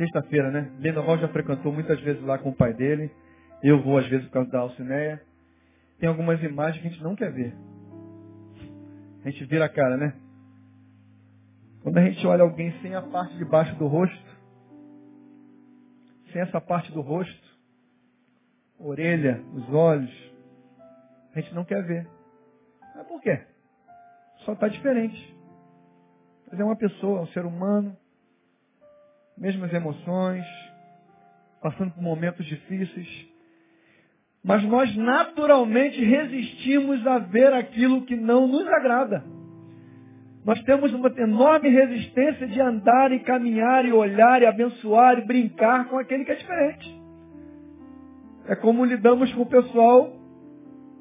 sexta-feira, né? Lenoval já frequentou muitas vezes lá com o pai dele. Eu vou às vezes por causa da Alcineia. Tem algumas imagens que a gente não quer ver. A gente vira a cara, né? Quando a gente olha alguém sem a parte de baixo do rosto, sem essa parte do rosto, orelha, os olhos, a gente não quer ver. Mas por quê? Só está diferente. Mas é uma pessoa, um ser humano, mesmas emoções, passando por momentos difíceis. Mas nós naturalmente resistimos a ver aquilo que não nos agrada. Nós temos uma enorme resistência de andar e caminhar e olhar e abençoar e brincar com aquele que é diferente. É como lidamos com o pessoal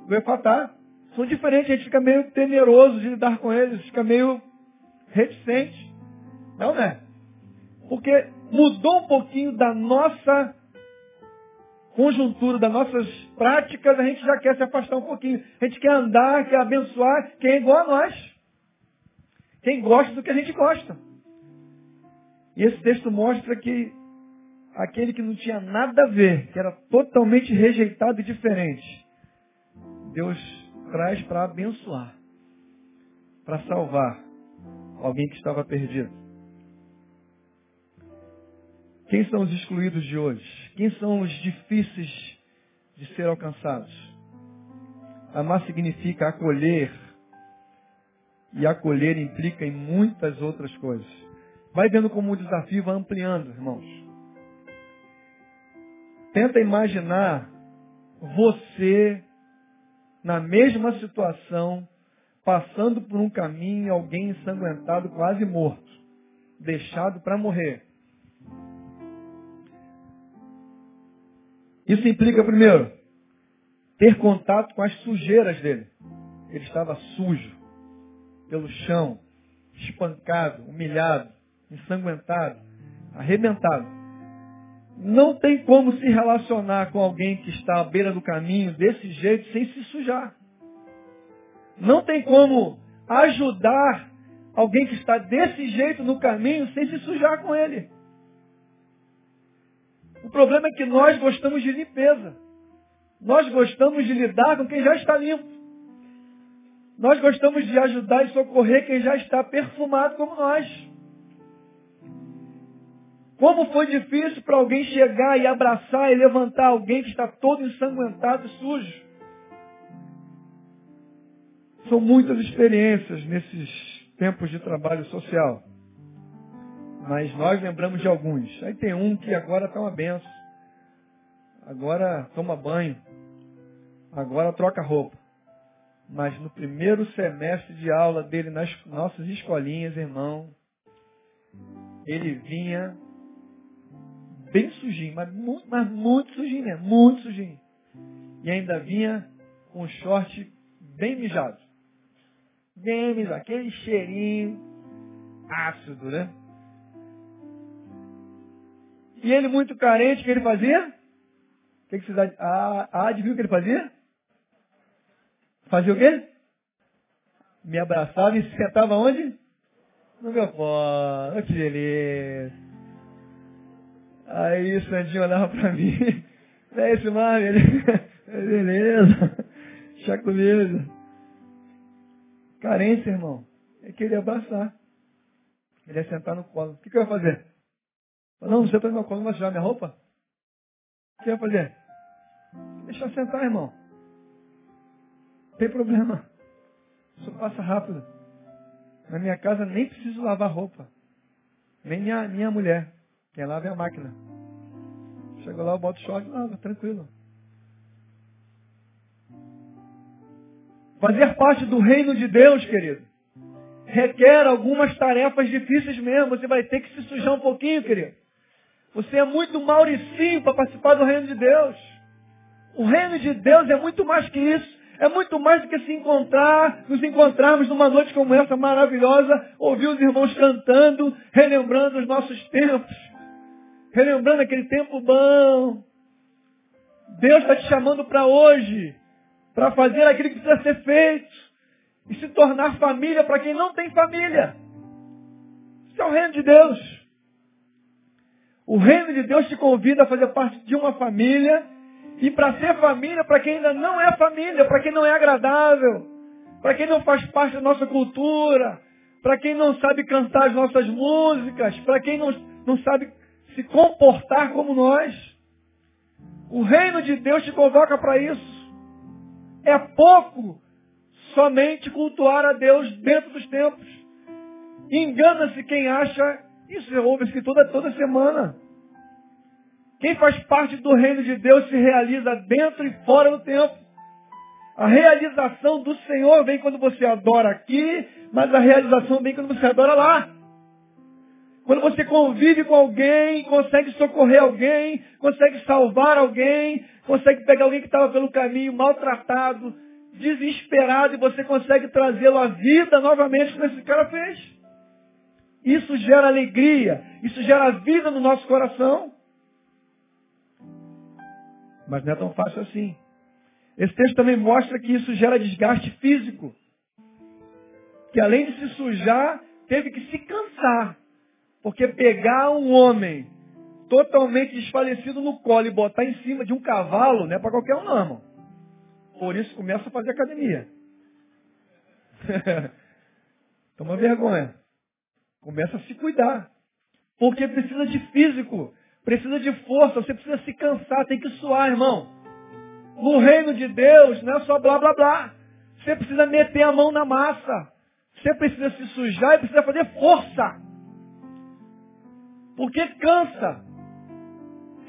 do Equatar. São diferentes, a gente fica meio temeroso de lidar com eles, fica meio reticente. Não é? Porque mudou um pouquinho da nossa conjuntura, das nossas práticas, a gente já quer se afastar um pouquinho. A gente quer andar, quer abençoar quem é igual a nós. Quem gosta do que a gente gosta. E esse texto mostra que aquele que não tinha nada a ver, que era totalmente rejeitado e diferente, Deus traz para abençoar, para salvar alguém que estava perdido. Quem são os excluídos de hoje? Quem são os difíceis de ser alcançados? Amar significa acolher, e acolher implica em muitas outras coisas. Vai vendo como o desafio vai ampliando, irmãos. Tenta imaginar você na mesma situação, passando por um caminho, alguém ensanguentado, quase morto, deixado para morrer. Isso implica, primeiro, ter contato com as sujeiras dele. Ele estava sujo pelo chão, espancado, humilhado, ensanguentado, arrebentado. Não tem como se relacionar com alguém que está à beira do caminho desse jeito sem se sujar. Não tem como ajudar alguém que está desse jeito no caminho sem se sujar com ele. O problema é que nós gostamos de limpeza. Nós gostamos de lidar com quem já está limpo. Nós gostamos de ajudar e socorrer quem já está perfumado como nós. Como foi difícil para alguém chegar e abraçar e levantar alguém que está todo ensanguentado e sujo. São muitas experiências nesses tempos de trabalho social. Mas nós lembramos de alguns. Aí tem um que agora está uma benção. Agora toma banho. Agora troca roupa. Mas no primeiro semestre de aula dele nas nossas escolinhas, irmão, ele vinha bem sujinho, mas muito, mas muito sujinho mesmo, muito sujinho. E ainda vinha com short bem mijado. Bem mijado, aquele cheirinho ácido, né? E ele muito carente, o que ele fazia? O que, que vocês ah, o que ele fazia? Fazia o quê? Me abraçava e se sentava onde? No meu colo. Que beleza. Aí o Sandinho olhava pra mim. É esse mar, ele. Beleza. Chaculeza. Carência, irmão. Ele queria abraçar. Ele ia sentar no colo. O que, que eu ia fazer? Não, você está no meu colo, não vai tirar minha roupa? O que ia fazer? Deixa eu sentar, irmão tem problema. Isso passa rápido. Na minha casa nem preciso lavar roupa. Nem minha, minha mulher. Quem lava é a máquina. Chega lá, eu boto short e lava, tranquilo. Fazer parte do reino de Deus, querido, requer algumas tarefas difíceis mesmo. Você vai ter que se sujar um pouquinho, querido. Você é muito mauricinho para participar do reino de Deus. O reino de Deus é muito mais que isso. É muito mais do que se encontrar, nos encontrarmos numa noite como essa maravilhosa, ouvir os irmãos cantando, relembrando os nossos tempos, relembrando aquele tempo bom. Deus está te chamando para hoje, para fazer aquilo que precisa ser feito e se tornar família para quem não tem família. Isso é o reino de Deus. O reino de Deus te convida a fazer parte de uma família e para ser família para quem ainda não é família, para quem não é agradável, para quem não faz parte da nossa cultura, para quem não sabe cantar as nossas músicas, para quem não, não sabe se comportar como nós. O reino de Deus te convoca para isso. É pouco somente cultuar a Deus dentro dos tempos. Engana-se quem acha, isso ouve-se toda, toda semana. Quem faz parte do reino de Deus se realiza dentro e fora do tempo. A realização do Senhor vem quando você adora aqui, mas a realização vem quando você adora lá. Quando você convive com alguém, consegue socorrer alguém, consegue salvar alguém, consegue pegar alguém que estava pelo caminho maltratado, desesperado, e você consegue trazê-lo à vida novamente como esse cara fez. Isso gera alegria, isso gera vida no nosso coração. Mas não é tão fácil assim. Esse texto também mostra que isso gera desgaste físico. Que além de se sujar, teve que se cansar. Porque pegar um homem totalmente desfalecido no colo e botar em cima de um cavalo não é para qualquer um não, irmão. Por isso começa a fazer academia. Toma vergonha. Começa a se cuidar. Porque precisa de físico. Precisa de força, você precisa se cansar, tem que suar, irmão. No reino de Deus não é só blá blá blá. Você precisa meter a mão na massa. Você precisa se sujar e precisa fazer força. Porque cansa.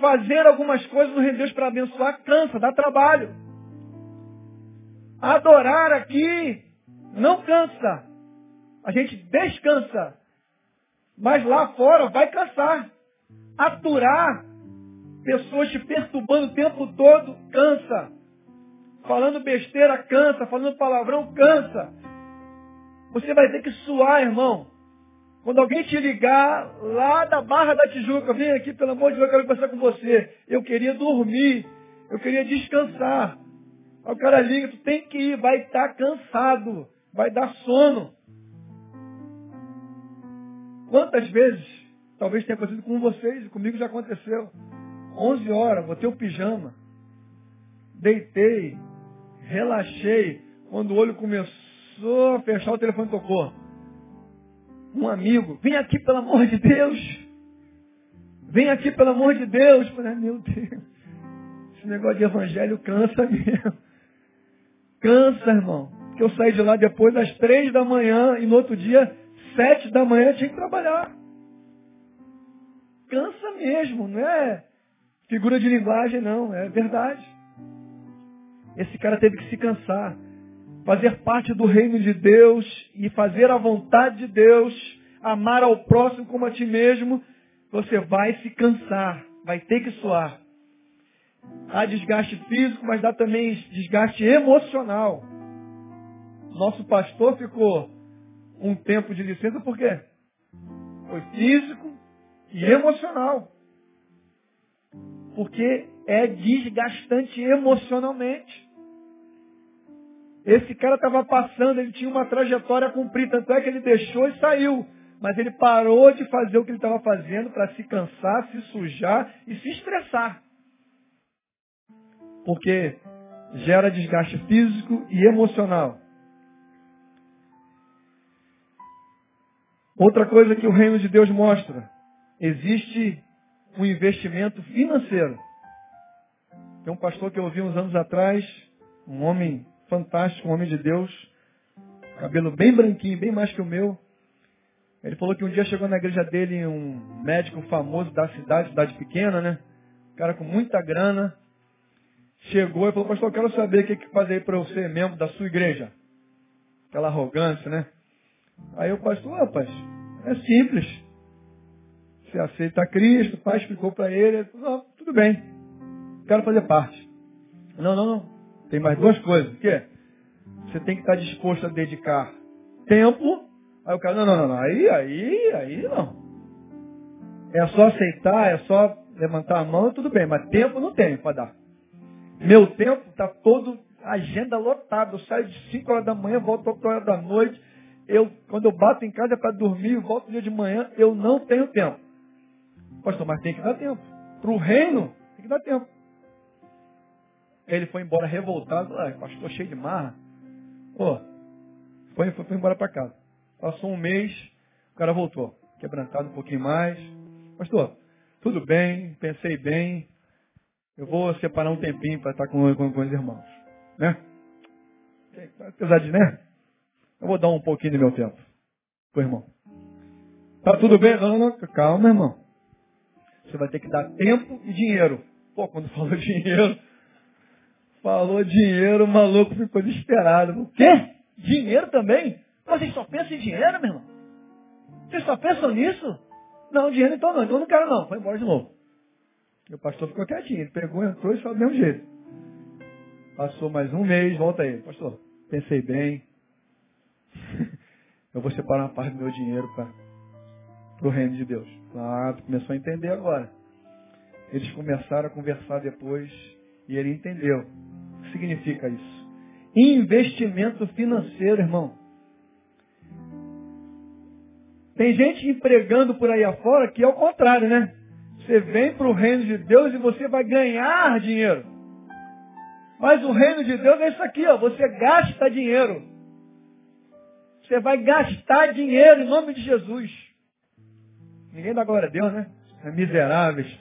Fazer algumas coisas no reino de Deus para abençoar cansa, dá trabalho. Adorar aqui não cansa. A gente descansa. Mas lá fora vai cansar aturar pessoas te perturbando o tempo todo cansa. Falando besteira cansa, falando palavrão cansa. Você vai ter que suar, irmão. Quando alguém te ligar lá da Barra da Tijuca, vem aqui, pelo amor de Deus, eu quero conversar com você. Eu queria dormir, eu queria descansar. Aí o cara liga, tu tem que ir, vai estar tá cansado, vai dar sono. Quantas vezes Talvez tenha acontecido com vocês, comigo já aconteceu. 11 horas, botei o pijama, deitei, relaxei. Quando o olho começou a fechar, o telefone tocou. Um amigo, vem aqui pelo amor de Deus. Vem aqui pelo amor de Deus. Falei, meu Deus, esse negócio de evangelho cansa mesmo. Cansa, irmão. Porque eu saí de lá depois das três da manhã e no outro dia, sete da manhã, tinha que trabalhar cansa mesmo, não é figura de linguagem, não, é verdade. Esse cara teve que se cansar, fazer parte do reino de Deus e fazer a vontade de Deus, amar ao próximo como a ti mesmo, você vai se cansar, vai ter que suar. Há desgaste físico, mas dá também desgaste emocional. Nosso pastor ficou um tempo de licença por quê? Foi físico, e emocional. Porque é desgastante emocionalmente. Esse cara estava passando, ele tinha uma trajetória a cumprir, tanto é que ele deixou e saiu. Mas ele parou de fazer o que ele estava fazendo para se cansar, se sujar e se estressar. Porque gera desgaste físico e emocional. Outra coisa que o reino de Deus mostra existe um investimento financeiro. Tem um pastor que eu ouvi uns anos atrás, um homem fantástico, um homem de Deus, cabelo bem branquinho, bem mais que o meu. Ele falou que um dia chegou na igreja dele um médico famoso da cidade, cidade pequena, né? Um cara com muita grana. Chegou e falou, pastor, eu quero saber o que, que faz aí para eu ser membro da sua igreja. aquela arrogância, né? Aí o pastor, rapaz, é simples. Você aceita Cristo, o pai explicou para ele, não, tudo bem, quero fazer parte. Não, não, não. Tem mais duas coisas. O quê? Você tem que estar disposto a dedicar tempo. Aí o cara, não, não, não, não. Aí, aí, aí não. É só aceitar, é só levantar a mão, tudo bem, mas tempo não tenho para dar. Meu tempo está todo, agenda lotada. Eu saio de 5 horas da manhã, volto 8 horas da noite. Eu, quando eu bato em casa é para dormir, volto no dia de manhã, eu não tenho tempo. Pastor, mas tem que dar tempo. Para o reino, tem que dar tempo. Ele foi embora revoltado. Ah, pastor cheio de marra. Pô, foi, foi, foi embora para casa. Passou um mês, o cara voltou. Quebrantado um pouquinho mais. Pastor, tudo bem, pensei bem. Eu vou separar um tempinho para estar com, com, com os irmãos. Né? Apesar de, né? Eu vou dar um pouquinho do meu tempo. Pro irmão. Tá tudo bem? Não, não, calma, irmão. Você vai ter que dar tempo e dinheiro. Pô, quando falou dinheiro, falou dinheiro, o maluco ficou desesperado. O quê? Dinheiro também? Vocês só pensam em dinheiro, meu irmão? Vocês só pensam nisso? Não, dinheiro então não, então não quero não. Foi embora de novo. E o pastor ficou quietinho. Ele pegou, entrou e falou do mesmo jeito. Passou mais um mês, volta aí. Pastor, pensei bem. Eu vou separar uma parte do meu dinheiro para o reino de Deus. Ah, tu começou a entender agora. Eles começaram a conversar depois e ele entendeu. O que significa isso? Investimento financeiro, irmão. Tem gente empregando por aí afora que é o contrário, né? Você vem para o reino de Deus e você vai ganhar dinheiro. Mas o reino de Deus é isso aqui, ó. Você gasta dinheiro. Você vai gastar dinheiro em nome de Jesus. Ninguém dá glória a Deus, né? É miseráveis.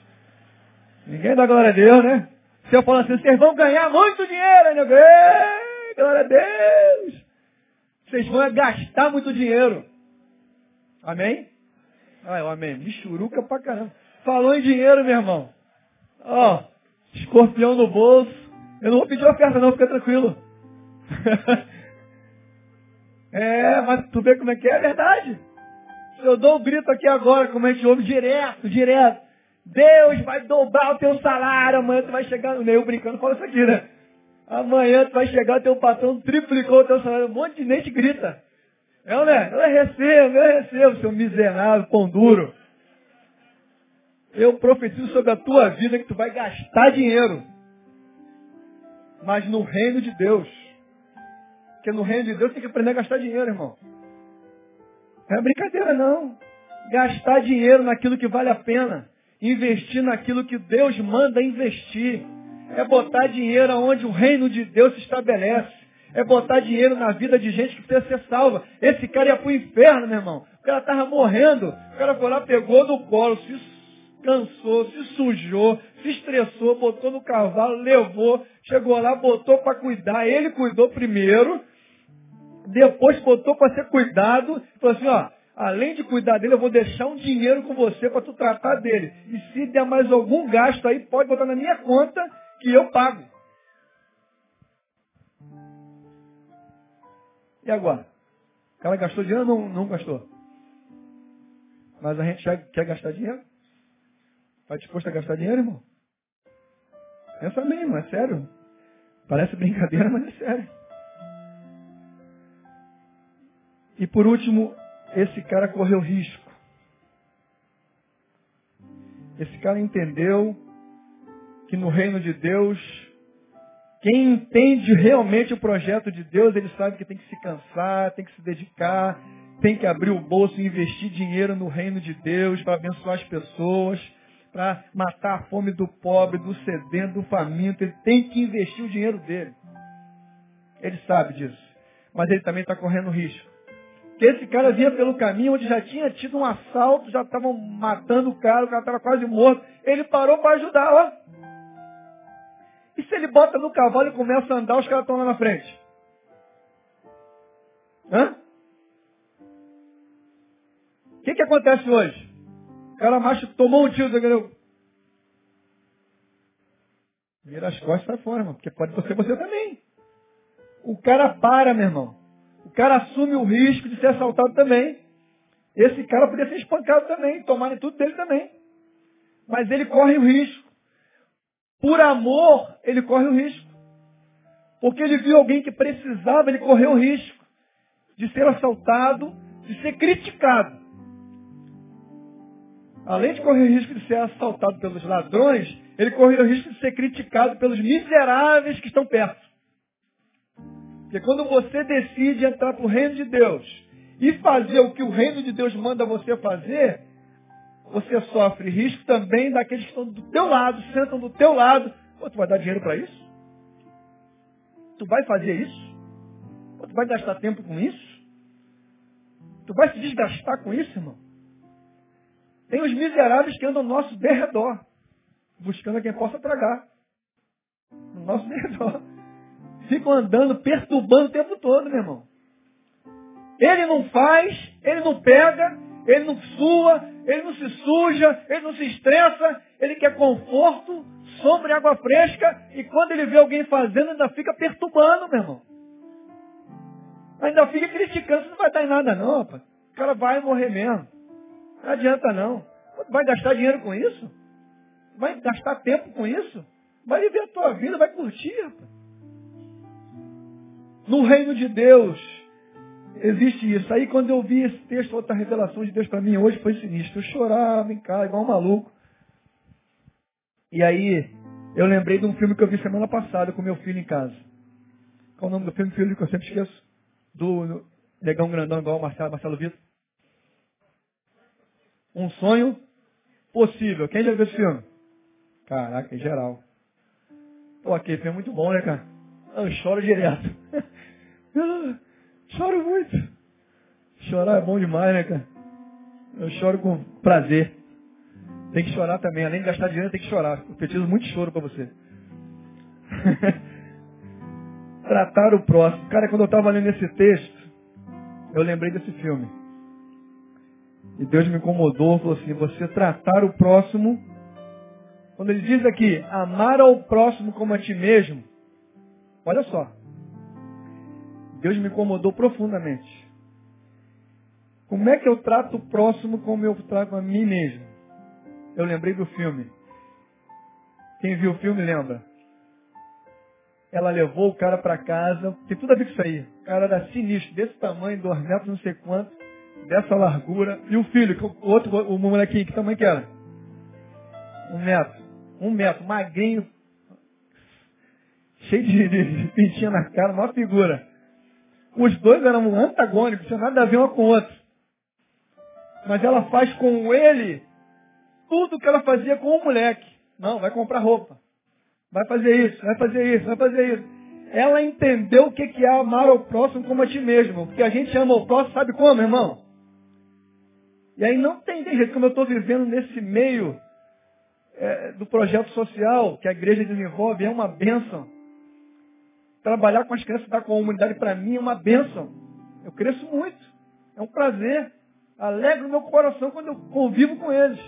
Ninguém dá glória a Deus, né? Se eu falar assim, vocês vão ganhar muito dinheiro, né? Glória a Deus! Vocês vão gastar muito dinheiro. Amém? Ah, amém. Michuruca pra caramba. Falou em dinheiro, meu irmão. Ó, escorpião no bolso. Eu não vou pedir oferta não, fica tranquilo. é, mas tu vê como é que é, é verdade. Eu dou o um grito aqui agora, como a gente ouve direto, direto. Deus vai dobrar o teu salário, amanhã tu vai chegar, no meio brincando, fala isso aqui, né? Amanhã tu vai chegar, o teu patrão triplicou o teu salário, um monte de gente grita. É ou não é? Eu recebo, eu recebo, seu miserável, pão duro. Eu profetizo sobre a tua vida que tu vai gastar dinheiro. Mas no reino de Deus. Porque no reino de Deus tem que aprender a gastar dinheiro, irmão. Não é brincadeira, não. Gastar dinheiro naquilo que vale a pena. Investir naquilo que Deus manda investir. É botar dinheiro onde o reino de Deus se estabelece. É botar dinheiro na vida de gente que precisa ser salva. Esse cara ia pro inferno, meu irmão. O cara tava morrendo. O cara foi lá, pegou do colo, se cansou, se sujou, se estressou, botou no cavalo, levou, chegou lá, botou para cuidar. Ele cuidou primeiro, depois botou para ser cuidado. Falou assim, ó, além de cuidar dele, eu vou deixar um dinheiro com você para tu tratar dele. E se der mais algum gasto aí, pode botar na minha conta que eu pago. E agora? O cara gastou dinheiro ou não, não gastou? Mas a gente quer gastar dinheiro? Está disposto a gastar dinheiro, irmão? Pensa irmão, é sério. Parece brincadeira, mas é sério. E por último, esse cara correu risco. Esse cara entendeu que no reino de Deus quem entende realmente o projeto de Deus, ele sabe que tem que se cansar, tem que se dedicar, tem que abrir o bolso e investir dinheiro no reino de Deus para abençoar as pessoas, para matar a fome do pobre, do sedento, do faminto. Ele tem que investir o dinheiro dele. Ele sabe disso. Mas ele também está correndo risco. Que esse cara vinha pelo caminho onde já tinha tido um assalto, já estavam matando o cara, o cara estava quase morto. Ele parou para ajudar, ó. E se ele bota no cavalo e começa a andar, os caras estão lá na frente? Hã? O que, que acontece hoje? O cara macho tomou um tiro, entendeu? Vira as costas e fora. Porque pode ser você também. O cara para, meu irmão. O cara assume o risco de ser assaltado também. Esse cara podia ser espancado também, tomarem tudo dele também. Mas ele corre o risco. Por amor, ele corre o risco. Porque ele viu alguém que precisava, ele correu o risco de ser assaltado, de ser criticado. Além de correr o risco de ser assaltado pelos ladrões, ele correu o risco de ser criticado pelos miseráveis que estão perto. Porque quando você decide entrar para o reino de Deus e fazer o que o reino de Deus manda você fazer, você sofre risco também daqueles que estão do teu lado, sentam do teu lado. Pô, tu vai dar dinheiro para isso? Tu vai fazer isso? Pô, tu vai gastar tempo com isso? Tu vai se desgastar com isso, irmão? Tem os miseráveis que andam ao nosso derredor, buscando a quem possa tragar. No nosso derredor. Ficam andando, perturbando o tempo todo, meu irmão. Ele não faz, ele não pega, ele não sua, ele não se suja, ele não se estressa, ele quer conforto, sombra e água fresca, e quando ele vê alguém fazendo, ainda fica perturbando, meu irmão. Ainda fica criticando, isso não vai dar em nada não, rapaz. O cara vai morrer mesmo. Não adianta não. Vai gastar dinheiro com isso? Vai gastar tempo com isso? Vai viver a tua vida, vai curtir, rapaz. No reino de Deus, existe isso. Aí quando eu vi esse texto, outra revelação de Deus para mim hoje foi sinistro. Eu chorava em casa, igual um maluco. E aí, eu lembrei de um filme que eu vi semana passada com meu filho em casa. Qual o nome do filme, filho, que eu sempre esqueço? Do Negão Grandão, igual o Marcelo, Marcelo Vitor. Um sonho possível. Quem já viu esse filme? Caraca, em geral. Pô, aquele filme é muito bom, né, cara? Eu choro direto. Eu choro muito. Chorar é bom demais, né, cara? Eu choro com prazer. Tem que chorar também. Além de gastar dinheiro, tem que chorar. Eu preciso muito choro para você. Tratar o próximo. Cara, quando eu estava lendo esse texto, eu lembrei desse filme. E Deus me incomodou, falou assim, você tratar o próximo, quando ele diz aqui, amar ao próximo como a ti mesmo, olha só. Deus me incomodou profundamente. Como é que eu trato o próximo como eu trato a mim mesmo? Eu lembrei do filme. Quem viu o filme lembra? Ela levou o cara para casa, tem tudo a ver com isso aí. O cara era sinistro, desse tamanho, dois metros, não sei quanto dessa largura. E o filho, o outro, o molequinho, que tamanho que era? Um metro. Um metro, magrinho, cheio de, de, de pintinha na cara, uma figura. Os dois eram antagônicos, tinha nada a ver um com o outro. Mas ela faz com ele tudo que ela fazia com o moleque. Não, vai comprar roupa. Vai fazer isso, vai fazer isso, vai fazer isso. Ela entendeu o que é amar ao próximo como a ti mesmo. Porque a gente ama o próximo, sabe como, irmão? E aí não tem jeito, como eu estou vivendo nesse meio é, do projeto social que a igreja desenvolve, é uma bênção. Trabalhar com as crianças da comunidade para mim é uma bênção. Eu cresço muito. É um prazer. Alegro meu coração quando eu convivo com eles.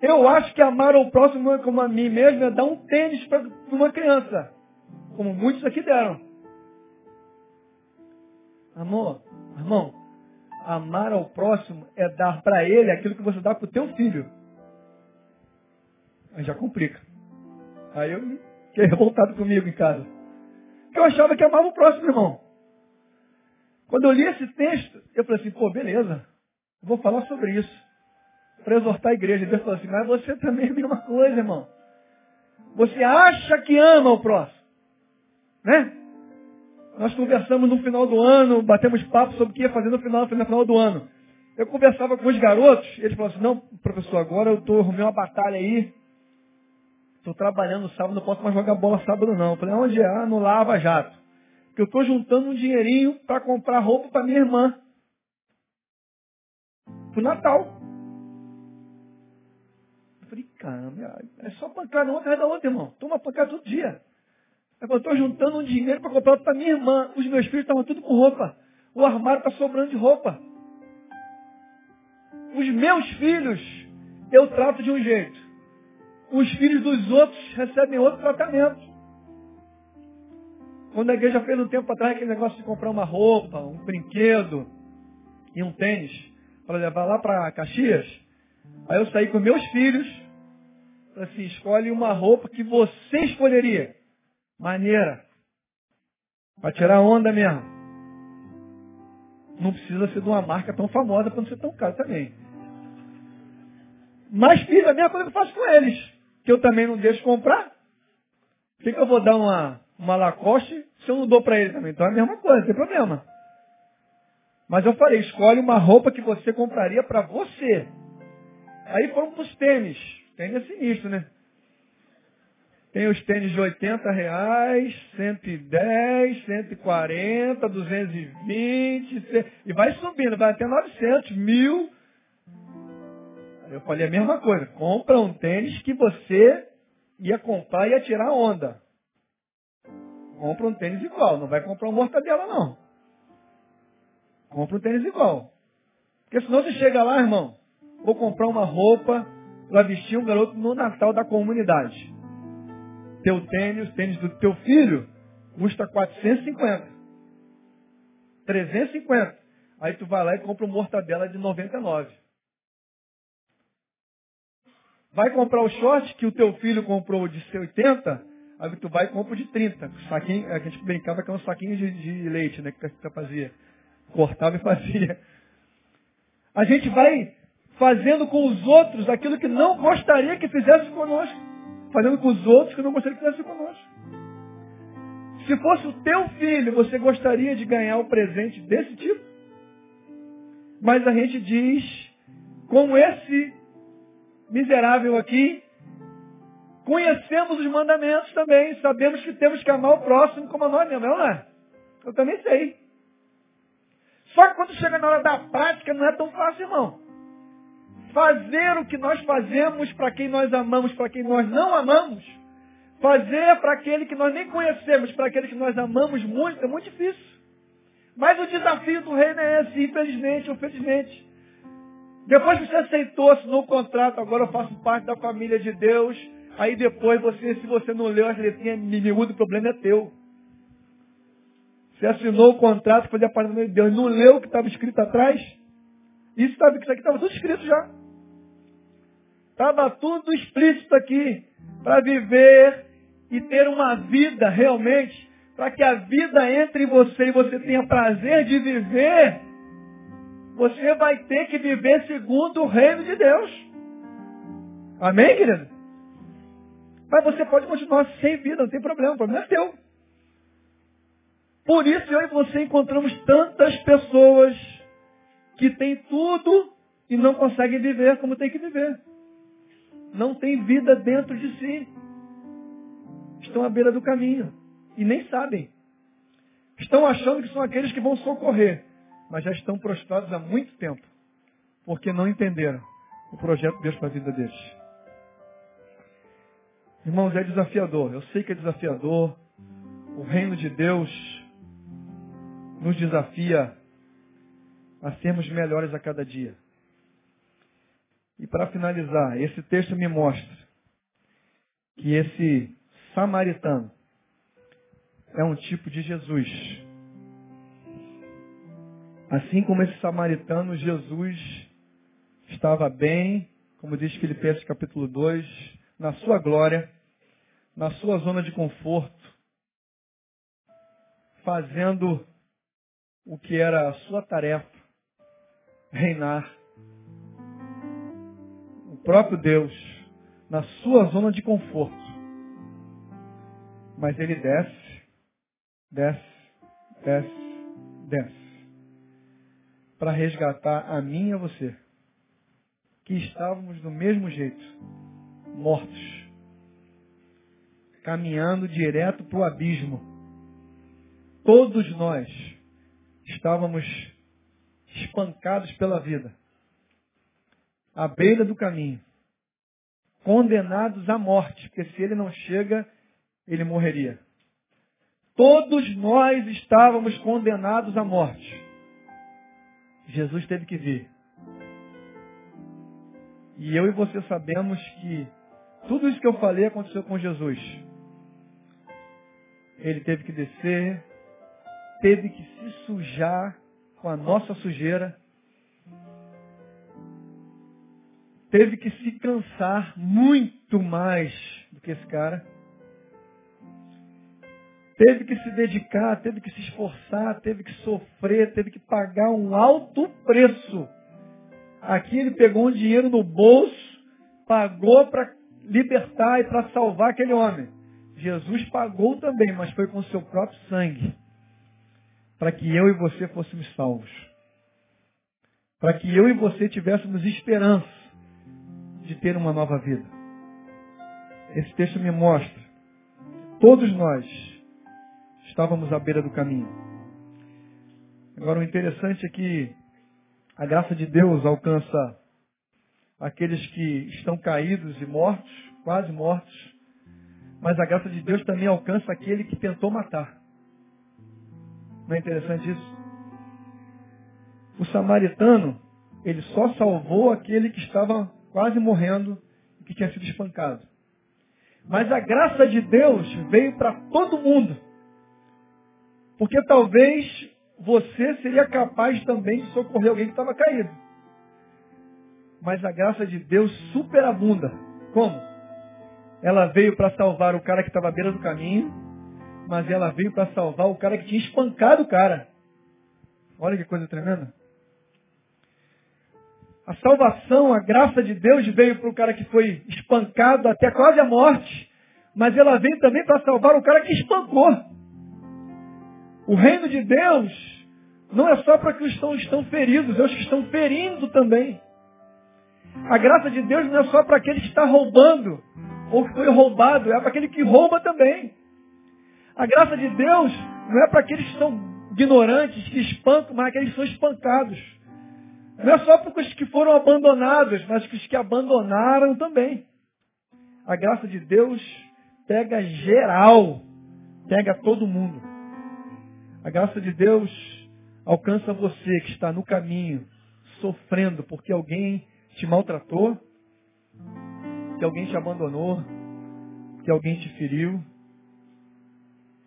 Eu acho que amar o próximo como a mim mesmo é dar um tênis para uma criança. Como muitos aqui deram. Amor, irmão, Amar ao próximo é dar para ele aquilo que você dá para o teu filho. Aí já complica. Aí eu fiquei revoltado comigo em casa. Porque eu achava que amava o próximo, irmão. Quando eu li esse texto, eu falei assim, pô, beleza. Vou falar sobre isso. Para exortar a igreja. Deus falou assim, mas você também é a mesma coisa, irmão. Você acha que ama o próximo. Né? Nós conversamos no final do ano, batemos papo sobre o que ia fazer no final, no final do ano. Eu conversava com os garotos, eles falaram assim, não, professor, agora eu tô, arrumei uma batalha aí, estou trabalhando sábado, não posso mais jogar bola sábado não. Falei, onde é? Ah, no Lava Jato. Porque eu estou juntando um dinheirinho para comprar roupa para minha irmã. Pro Natal. Eu falei, caramba, é só pancada uma atrás da outra, irmão. Toma pancada todo dia. Eu estou juntando um dinheiro para comprar para minha irmã. Os meus filhos estavam tudo com roupa. O armário está sobrando de roupa. Os meus filhos eu trato de um jeito. Os filhos dos outros recebem outro tratamento. Quando a igreja fez um tempo atrás aquele negócio de comprar uma roupa, um brinquedo e um tênis para levar lá para Caxias, aí eu saí com meus filhos, assim, escolhe uma roupa que você escolheria. Maneira. Para tirar onda mesmo. Não precisa ser de uma marca tão famosa para não ser tão caro também. Mas fiz a mesma coisa que eu faço com eles. Que eu também não deixo comprar. Por que, que eu vou dar uma, uma Lacoste se eu não dou para ele também? Então é a mesma coisa, não tem problema. Mas eu falei, escolhe uma roupa que você compraria para você. Aí foram para os tênis. Tênis é sinistro, né? Tem os tênis de 80 reais, 110, 140, 220, e vai subindo, vai até 900, mil. Eu falei a mesma coisa, compra um tênis que você ia comprar e ia tirar onda. Compra um tênis igual, não vai comprar um mortadela não. Compra um tênis igual. Porque senão você chega lá, irmão, vou comprar uma roupa para vestir um garoto no Natal da comunidade teu tênis, tênis do teu filho, custa 450. 350. Aí tu vai lá e compra uma mortadela de 99. Vai comprar o short que o teu filho comprou de 80, aí tu vai e compra de 30. Saquinho, a gente brincava que é um saquinho de, de leite, né? Que você fazia. Cortava e fazia. A gente vai fazendo com os outros aquilo que não gostaria que fizesse conosco fazendo com os outros que não gostaria que fizesse conosco. Se fosse o teu filho, você gostaria de ganhar um presente desse tipo? Mas a gente diz, como esse miserável aqui, conhecemos os mandamentos também, sabemos que temos que amar o próximo como a nós mesmos, não é? Eu também sei. Só que quando chega na hora da prática, não é tão fácil, irmão fazer o que nós fazemos para quem nós amamos, para quem nós não amamos, fazer para aquele que nós nem conhecemos, para aquele que nós amamos muito, é muito difícil. Mas o desafio do reino é esse, infelizmente ou felizmente. Depois que você aceitou, assinou o contrato, agora eu faço parte da família de Deus, aí depois você, se você não leu as letrinhas miúdas, o problema é teu. Você assinou o contrato, fazia parte da família de Deus, não leu o que estava escrito atrás? Isso, isso aqui estava tudo escrito já. Estava tudo explícito aqui para viver e ter uma vida realmente, para que a vida entre em você e você tenha prazer de viver, você vai ter que viver segundo o reino de Deus. Amém, querido? Mas você pode continuar sem vida, não tem problema, o problema é teu. Por isso eu e você encontramos tantas pessoas que têm tudo e não conseguem viver como tem que viver não têm vida dentro de si. Estão à beira do caminho e nem sabem. Estão achando que são aqueles que vão socorrer, mas já estão prostrados há muito tempo, porque não entenderam o projeto de Deus para a vida deles. Irmãos, é desafiador. Eu sei que é desafiador. O reino de Deus nos desafia a sermos melhores a cada dia. E para finalizar, esse texto me mostra que esse samaritano é um tipo de Jesus. Assim como esse samaritano, Jesus estava bem, como diz Filipenses capítulo 2, na sua glória, na sua zona de conforto, fazendo o que era a sua tarefa, reinar próprio Deus na sua zona de conforto. Mas ele desce, desce, desce, desce. Para resgatar a mim e a você. Que estávamos do mesmo jeito, mortos. Caminhando direto para o abismo. Todos nós estávamos espancados pela vida à beira do caminho, condenados à morte, porque se ele não chega, ele morreria. Todos nós estávamos condenados à morte. Jesus teve que vir. E eu e você sabemos que tudo isso que eu falei aconteceu com Jesus. ele teve que descer, teve que se sujar com a nossa sujeira, teve que se cansar muito mais do que esse cara, teve que se dedicar, teve que se esforçar, teve que sofrer, teve que pagar um alto preço. Aqui ele pegou um dinheiro no bolso, pagou para libertar e para salvar aquele homem. Jesus pagou também, mas foi com o seu próprio sangue. Para que eu e você fôssemos salvos. Para que eu e você tivéssemos esperança de ter uma nova vida. Esse texto me mostra. Todos nós estávamos à beira do caminho. Agora o interessante é que a graça de Deus alcança aqueles que estão caídos e mortos, quase mortos, mas a graça de Deus também alcança aquele que tentou matar. Não é interessante isso? O samaritano, ele só salvou aquele que estava quase morrendo e que tinha sido espancado. Mas a graça de Deus veio para todo mundo. Porque talvez você seria capaz também de socorrer alguém que estava caído. Mas a graça de Deus superabunda. Como? Ela veio para salvar o cara que estava à beira do caminho, mas ela veio para salvar o cara que tinha espancado o cara. Olha que coisa tremenda. A salvação, a graça de Deus veio para o cara que foi espancado até quase a morte, mas ela veio também para salvar o cara que espancou. O reino de Deus não é só para que os que estão, estão feridos, é os que estão ferindo também. A graça de Deus não é só para aquele que está roubando, ou que foi roubado, é para aquele que rouba também. A graça de Deus não é para aqueles que são ignorantes, que espancam, mas aqueles que são espancados. Não é só para os que foram abandonados, mas para os que abandonaram também. A graça de Deus pega geral, pega todo mundo. A graça de Deus alcança você que está no caminho, sofrendo porque alguém te maltratou, que alguém te abandonou, que alguém te feriu.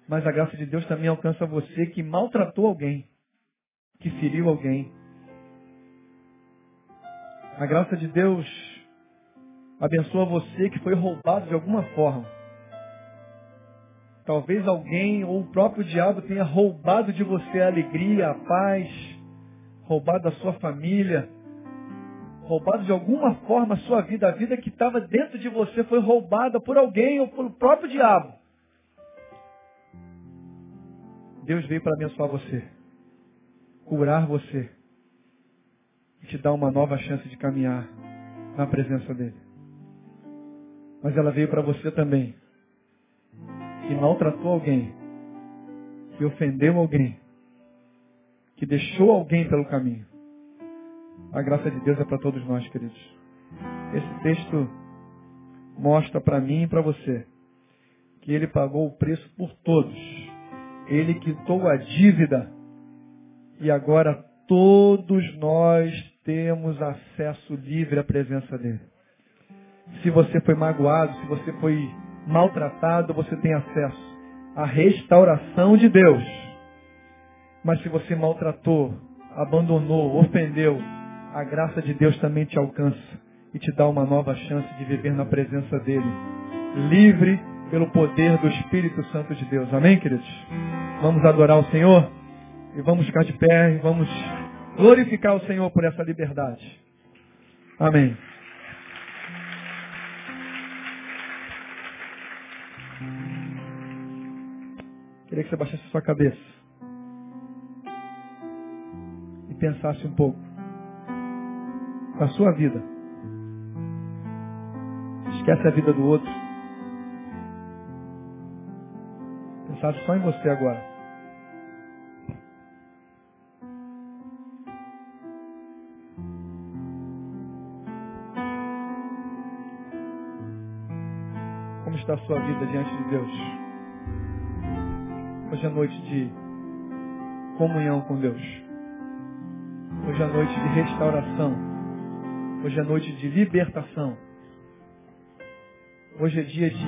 Mas a graça de Deus também alcança você que maltratou alguém, que feriu alguém. A graça de Deus abençoa você que foi roubado de alguma forma. Talvez alguém ou o próprio diabo tenha roubado de você a alegria, a paz, roubado a sua família, roubado de alguma forma a sua vida, a vida que estava dentro de você foi roubada por alguém ou pelo próprio diabo. Deus veio para abençoar você, curar você e te dar uma nova chance de caminhar na presença dele. Mas ela veio para você também, que maltratou alguém, que ofendeu alguém, que deixou alguém pelo caminho. A graça de Deus é para todos nós, queridos. Esse texto mostra para mim e para você que ele pagou o preço por todos. Ele quitou a dívida e agora todos nós temos acesso livre à presença dele. Se você foi magoado, se você foi maltratado, você tem acesso à restauração de Deus. Mas se você maltratou, abandonou, ofendeu, a graça de Deus também te alcança e te dá uma nova chance de viver na presença dEle, livre pelo poder do Espírito Santo de Deus. Amém, queridos? Vamos adorar o Senhor e vamos ficar de pé e vamos glorificar o Senhor por essa liberdade. Amém. Queria que você baixasse sua cabeça e pensasse um pouco a sua vida. Esquece a vida do outro. Pensar só em você agora. Como está a sua vida diante de Deus? Hoje é noite de comunhão com Deus. Hoje é noite de restauração. Hoje é noite de libertação. Hoje é dia de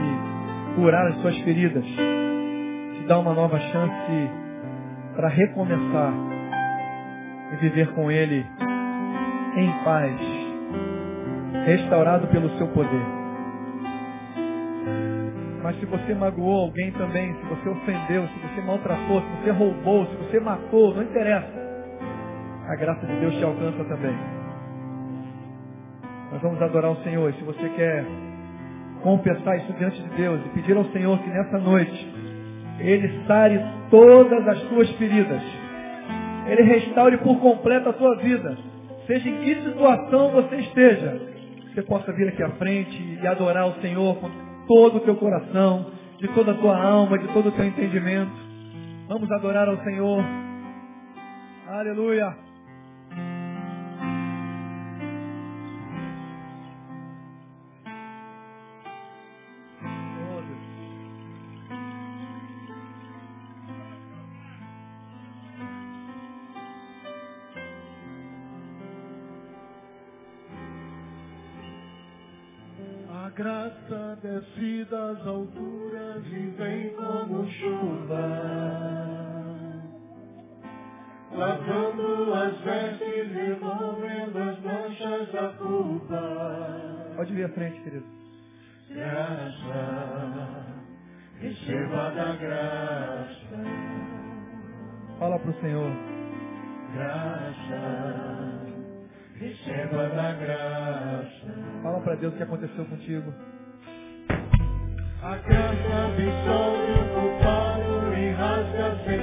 curar as suas feridas, de dá uma nova chance para recomeçar e viver com Ele em paz, restaurado pelo seu poder. Mas se você magoou alguém também, se você ofendeu, se você maltratou, se você roubou, se você matou, não interessa. A graça de Deus te alcança também. Nós vamos adorar o Senhor. E se você quer confessar isso diante de Deus e pedir ao Senhor que nessa noite Ele sare todas as tuas feridas. Ele restaure por completo a tua vida. Seja em que situação você esteja. Você possa vir aqui à frente e adorar o Senhor com todo o teu coração, de toda a tua alma, de todo o teu entendimento. Vamos adorar ao Senhor. Aleluia. Desce das alturas e vem como chuva, lavando as vestes, removendo as manchas da culpa. Pode vir à frente, querido. Graça, receba da graça. Fala para o Senhor. Graça receba da graça. Fala para Deus o que aconteceu contigo. A canção de sol de e rasga sem